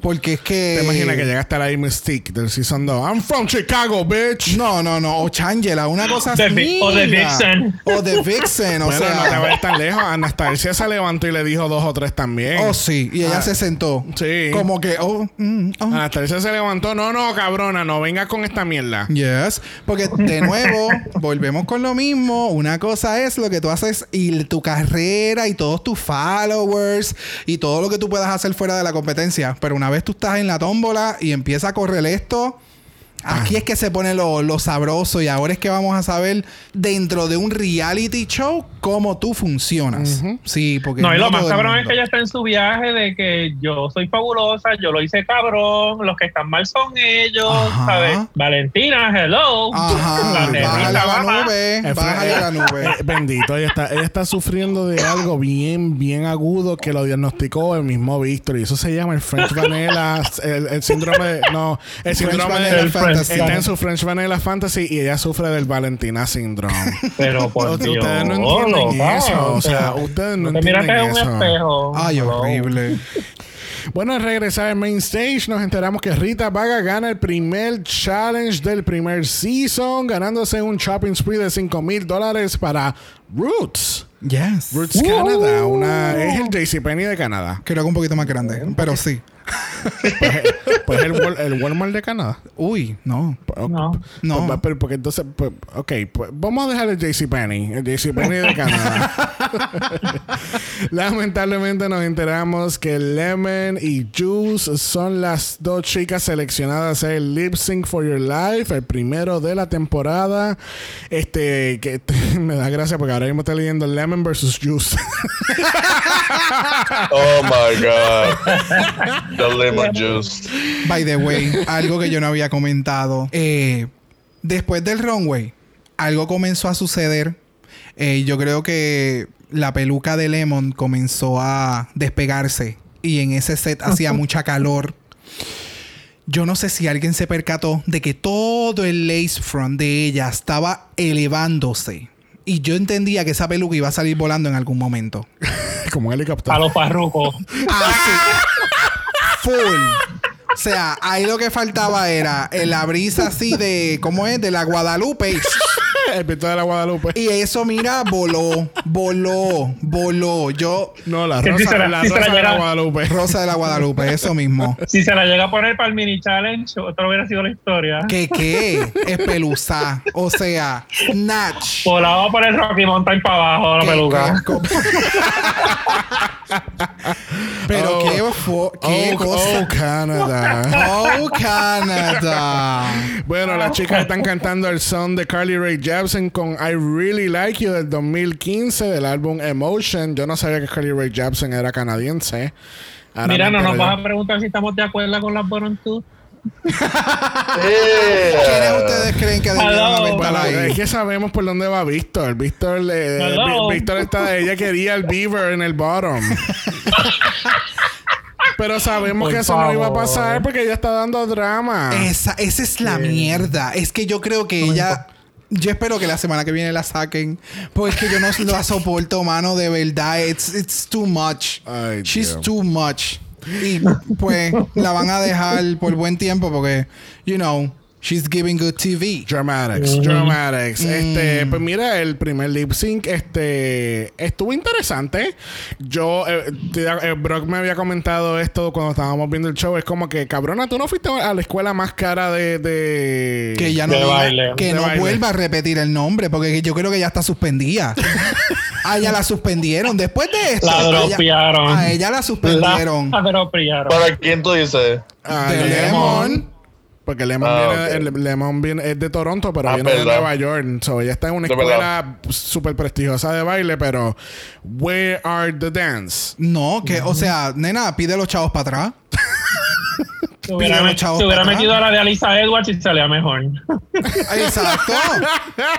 Porque es que... ¿Te imaginas que llega a estar ahí Mystique del Season 2? I'm from Chicago, bitch. No, no, no. O Changela, una cosa así. Vi- o de Vixen. O de Vixen, o bueno, sea. no te vayas tan lejos. Anastasia se levantó y le dijo dos o tres también. Oh, sí. Y ella Ah, se sentó. sí. Como que, oh, mm, oh. Anastasia se levantó. No, no, cabrona, no vengas con esta mierda. Yes. Porque de nuevo, volvemos con lo mismo. Una cosa es lo que tú haces y tu carrera y todos tus followers y todo lo que tú puedas hacer fuera de la competencia. Pero una vez tú estás en la tómbola y empieza a correr esto. Aquí Ah. es que se pone lo, lo sabroso y ahora es que vamos a saber dentro de un reality show cómo tú funcionas. Sí, porque No, y lo más cabrón es que ella está en su viaje de que yo soy fabulosa, yo lo hice cabrón, los que están mal son ellos, Ajá. ¿sabes? Valentina, hello. Ajá, La bájale negrita a la baja. nube, bájale la nube. Eh, bendito, ella está, ella está sufriendo de algo bien, bien agudo que lo diagnosticó el mismo Víctor. Y eso se llama el French Vanilla, el, el síndrome de, no, el French síndrome Vanilla de, El French Fantasy. está en su French Vanilla Fantasy y ella sufre del Valentina Syndrome. Pero por Ustedes Dios, no entienden eso, o sea, ustedes no te miraste entienden en un eso. espejo. Ay, horrible. Bueno, al regresar al main stage, nos enteramos que Rita Vaga gana el primer challenge del primer season, ganándose un shopping spree de 5 mil dólares para Roots. Yes. Roots Canada, una, es el JCPenney de Canadá. Creo que un poquito más grande, pero sí. Pues, pues el, Wal- el Walmart de Canadá. Uy, no. No. No. Pues, pero porque entonces, pues, ok, pues vamos a dejar el JCPenney, el JCPenney de Canadá. Lamentablemente nos enteramos que Lemon y Juice son las dos chicas seleccionadas a hacer el Lip Sync for Your Life, el primero de la temporada. Este, que me da gracia porque ahora mismo está leyendo Lemon versus Juice. Oh my god. The lemon juice. By the way, algo que yo no había comentado. Eh, después del runway, algo comenzó a suceder. Eh, yo creo que la peluca de Lemon comenzó a despegarse. Y en ese set hacía mucha calor. Yo no sé si alguien se percató de que todo el lace front de ella estaba elevándose. Y yo entendía que esa peluca iba a salir volando en algún momento. Como un helicóptero. A los parrucos. Así. Full. O sea, ahí lo que faltaba era eh, la brisa así de, ¿cómo es? De la Guadalupe. el pito de la Guadalupe. Y eso, mira, voló, voló, voló. Yo, No, la si rosa, se la- la si la rosa de la Guadalupe. Rosa de la Guadalupe, eso mismo. Si se la llega a poner para el mini challenge, otra hubiera sido la historia. ¿Qué qué? Espeluzá. O sea, Natch. Volaba por el Rocky Mountain para abajo la ¿Qué- peluca. qué- Pero Oh. qué, fo- qué Oh, cosa. oh, Canadá. Oh, Canadá. Bueno, las chicas están cantando el son de Carly Rae Jepsen con I Really Like You del 2015 del álbum Emotion. Yo no sabía que Carly Rae Jepsen era canadiense. Ahora Mira, no nos vas a preguntar si estamos de acuerdo con las Bottom Two. ¿Quiénes ustedes creen que debieron haber Bueno, es que sabemos por dónde va Víctor. Víctor, le- Hello. Vi- Víctor está, ella quería el Beaver en el bottom. Pero sabemos Por que eso no iba a pasar porque ella está dando drama. Esa, esa es la mierda. Es que yo creo que ella. Yo espero que la semana que viene la saquen. Porque es que yo no la soporto, mano, de verdad. It's, it's too much. Ay, She's too much. Y pues la van a dejar por buen tiempo porque, you know, She's giving good TV. Dramatics, Dramatics. Este, pues mira, el primer lip sync, este, estuvo interesante. Yo, eh, eh, Brock me había comentado esto cuando estábamos viendo el show. Es como que, cabrona, tú no fuiste a la escuela más cara de. de... Que ya no, De diga- baile. que De no baile. vuelva a repetir el nombre, porque yo creo que ya está suspendida. a ella la suspendieron. Después de esto, La a ella- dropearon. A ella la suspendieron. La dropearon. ¿Para quién tú dices? Ah, de Lemon. Porque Lemon, Ah, viene, el- Lemon viene- es de Toronto, pero Ah, viene de. Nueva York. So, ella está en una escuela súper prestigiosa de baile, pero Where are the dance? No, que, o sea, nena, pide los chavos para atrás. Se hubiera, se hubiera metido a la de Alisa Edwards y salía mejor. Exacto.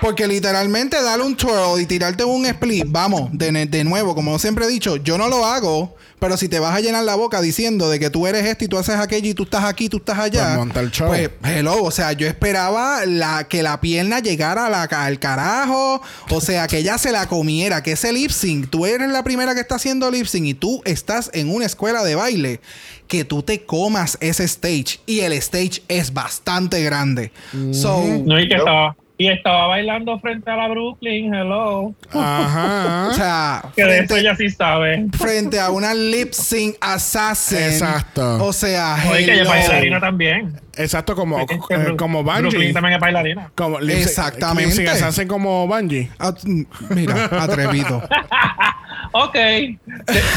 Porque literalmente darle un twirl y tirarte un split, vamos, de, de nuevo, como siempre he dicho, yo no lo hago, pero si te vas a llenar la boca diciendo de que tú eres esto y tú haces aquello y tú estás aquí, tú estás allá, Pues monta el show. pues hello, o sea, yo esperaba la, que la pierna llegara a la al carajo, o sea, que ella se la comiera, que ese lip sync, tú eres la primera que está haciendo lip sync y tú estás en una escuela de baile, que tú te comas ese stage y el stage es bastante grande. So, No, y que estaba, y estaba bailando frente a la Brooklyn, hello. Ajá. O sea, Que de eso ella sí sabe. frente a una lip sync assassin. Exacto. O sea, Oye, que ella es hello. bailarina también. Exacto, como, Es que eh, como Brooklyn Bungie. también es bailarina. Como lip Exactamente. lip sync hacen como Bungie. Ah, mira, atrevido. Ok, de,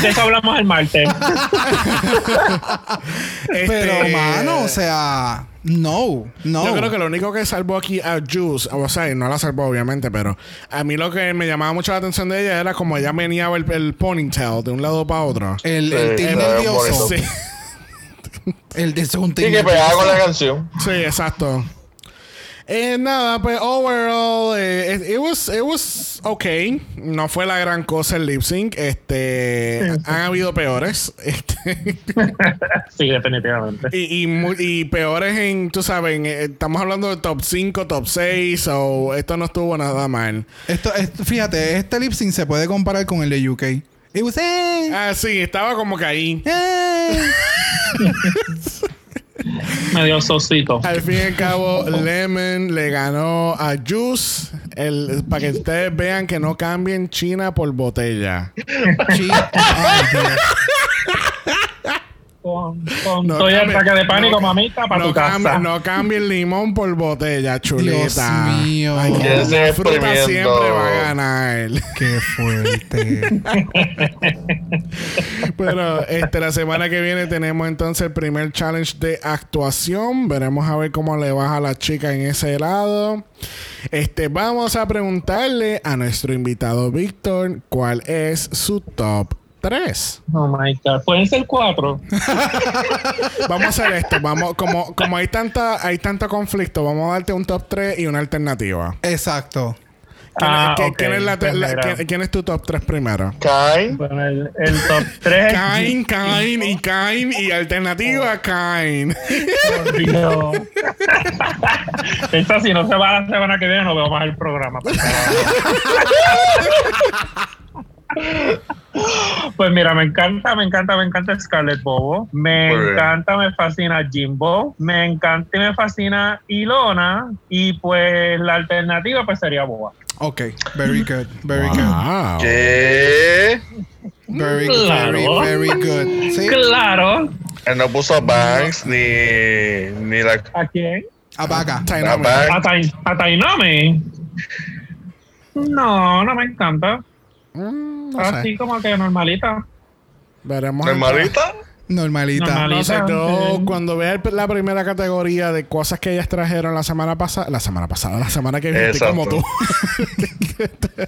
de eso hablamos el martes. Pero, Este, mano, o sea, no, no. Yo creo que lo único que salvó aquí a Juice, o sea, y no la salvó obviamente, pero a mí lo que me llamaba mucho la atención de ella era como ella meneaba el, el ponytail de un lado para otro. El, el Sí, teen está nervioso. Sí, El de un Sí, teen que pegaba con la canción. sí, exacto. Eh, nada, pues overall, eh, it, it was, it was okay. No fue la gran cosa el lip sync. Este, han habido peores. Este, Sí, definitivamente. y, y, peores en, tú sabes, en, eh, estamos hablando de top 5, top 6, o esto no estuvo nada mal. Esto, esto- fíjate, este lip sync se puede comparar con el de UK. It was, eh, Ah, sí, estaba como que ahí. Medio sosito. Al fin y al cabo, Lemon le ganó a Juice. El, para que ustedes vean que no cambien China por botella. Sí. Con, con No el cambie- ataque de pánico, no- mamita, para no tu casa. cambie- no cambien limón por botella, chuleta. Dios mío. Ay, la fruta siempre va a ganar. Qué fuerte. Pero este, la semana que viene tenemos entonces el primer challenge de actuación. Veremos a ver cómo le baja a la chica en ese lado. Este, vamos a preguntarle a nuestro invitado Víctor cuál es su top 3. Oh my God. Pueden ser cuatro. Vamos a hacer esto. Vamos, como, como hay tanta, hay tanto conflicto, vamos a darte un top 3 y una alternativa. Exacto. ¿Quién, Ah, quién- ok. quién es, la- la- mira. quién- quién es tu top 3 primero? Kain. Bueno, el, el top 3 Kain, Kain y Kain y alternativa Kain. Esta si no se va la semana que viene, no veo más el programa. Pues mira, me encanta, me encanta, me encanta Scarlett Bobo. Me Muy bien. encanta, me fascina Jimbo. Me encanta y me fascina Ilona. Y pues la alternativa pues sería Boba. Ok. Very good. Very good. Wow. ¿Qué? Very good. Claro. Very, very good. Sí. Claro. Él no puso a Banks ni, ni la. ¿A quién? A Tainame. ¿A? No, no me encanta. Mm, no sé. Así como que normalita. Veremos. ¿Normalita? Normalita. Normal. No sé, yo Sí. cuando vea la primera categoría de cosas que ellas trajeron la semana pasada, la semana pasada, la semana que viene, como tú.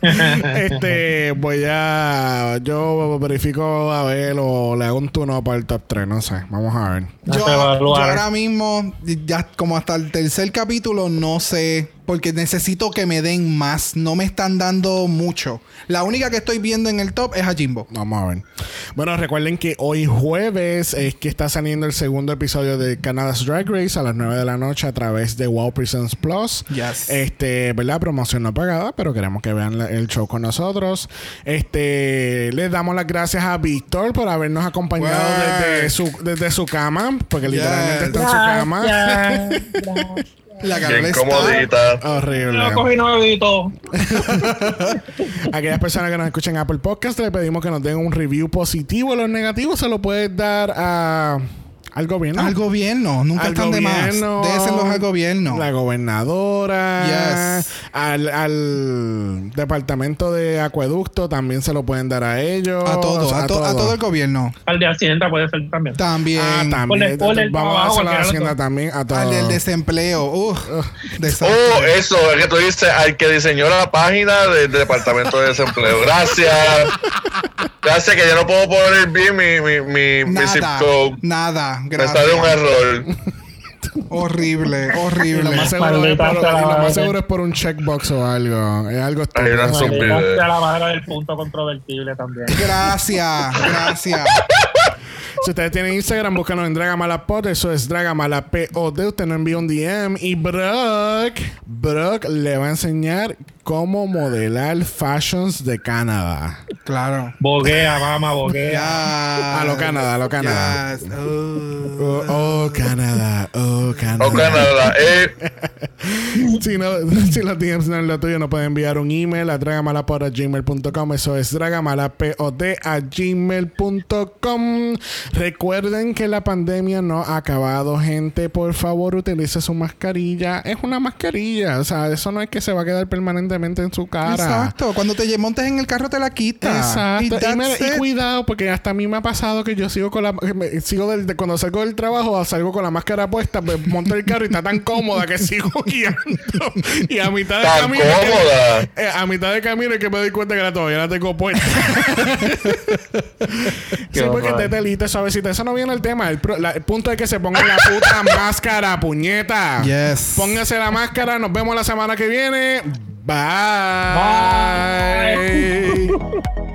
Este, voy a. Yo verifico a ver o le hago un turno para el top 3, no sé. Vamos a ver. Yo, yo ahora mismo, ya como hasta el tercer capítulo, no sé. Porque necesito que me den más. No me están dando mucho. La única que estoy viendo en el top es a Jimbo. Vamos a ver. Bueno, recuerden que hoy jueves es que está saliendo el segundo episodio de Canada's Drag Race a las 9 de la noche a través de Wow Presents Plus. Yes. Este, ¿verdad? Promoción no pagada, pero queremos que vean la- el show con nosotros. Este, les damos las gracias a Víctor por habernos acompañado desde su, desde su cama, porque literalmente Yes. está en su cama. La Bien comodita. Horrible. Yo cogí nuevito. Aquellas personas que nos escuchan en Apple Podcast, le pedimos que nos den un review positivo. Los negativos se lo puedes dar a, al gobierno. Al gobierno, nunca Al están de más. gobierno, Déjenlos al gobierno. La gobernadora. Yes. Al, al departamento de acueducto también se lo pueden dar a ellos. A todo, a, to- a todo el gobierno. Al de Hacienda puede ser también. También. Ah, también. Ponle- ponle el Vamos a hacer la hacienda también a todos. Al del desempleo. Uf, desastre. Oh, eso, es que tú dices, al que diseñó la página del Departamento de Desempleo. Gracias. Gracias, que yo no puedo poner bien mi, mi, mi, mi zip Nada, code. nada. Me Gracias. sale un error. Horrible, lo horrible. más seguro, es Maldita por, sea la y lo más seguro es por un checkbox o algo. Es algo estúpido. la madre del punto controvertible también. Gracias, gracias. Si ustedes tienen Instagram, búscanos en Dragamalapod. Eso es Dragamalapod. Usted nos envía un DM. Y Brock, Brock le va a enseñar cómo modelar fashions de Canadá. Claro. Boguea, mamá, boguea. Ya. A lo Canadá, a lo Canadá. Yes. Oh, oh, Canadá. Oh, Canadá. Oh, Canadá. Eh, Si, no, si los DMs no es lo tuyo, nos pueden enviar un email a dragamalapod.gmail.com. Eso es dragamalapod a gmail.com. Recuerden que la pandemia no ha acabado, gente. Por favor, utilice su mascarilla. Es una mascarilla. O sea, eso no es que se va a quedar en su cara. Exacto. Cuando te montes en el carro te la quitas. Exacto. Y cuidado, porque hasta a mí me ha pasado que yo sigo con la. me- sigo del, de- cuando salgo del trabajo, salgo con la máscara puesta, me monto el carro y está tan cómoda que sigo guiando. y a mitad de tan camino. cómoda. eh, a mitad de camino es que me doy cuenta que la todavía la tengo puesta. sí, porque te telita suavecita. Eso no viene el tema. El, pro- la- el punto es que se pongan la puta máscara, puñeta. Yes. Póngase la máscara. Nos vemos la semana que viene. Bye.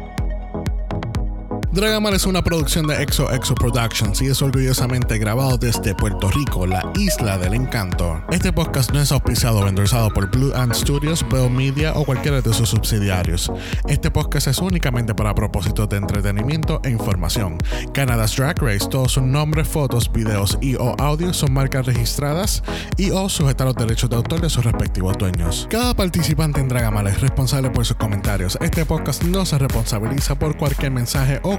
Dragamar es una producción de Exo Exo Productions y es orgullosamente grabado desde Puerto Rico, la isla del encanto. Este podcast no es auspiciado o endorsado por Blue Ant Studios, Bell Media o cualquiera de sus subsidiarios. Este podcast es únicamente para propósitos de entretenimiento e información. Canada's Drag Race, todos sus nombres, fotos, videos y o audios son marcas registradas y o sujetan los derechos de autor de sus respectivos dueños. Cada participante en Dragamar es responsable por sus comentarios. Este podcast no se responsabiliza por cualquier mensaje o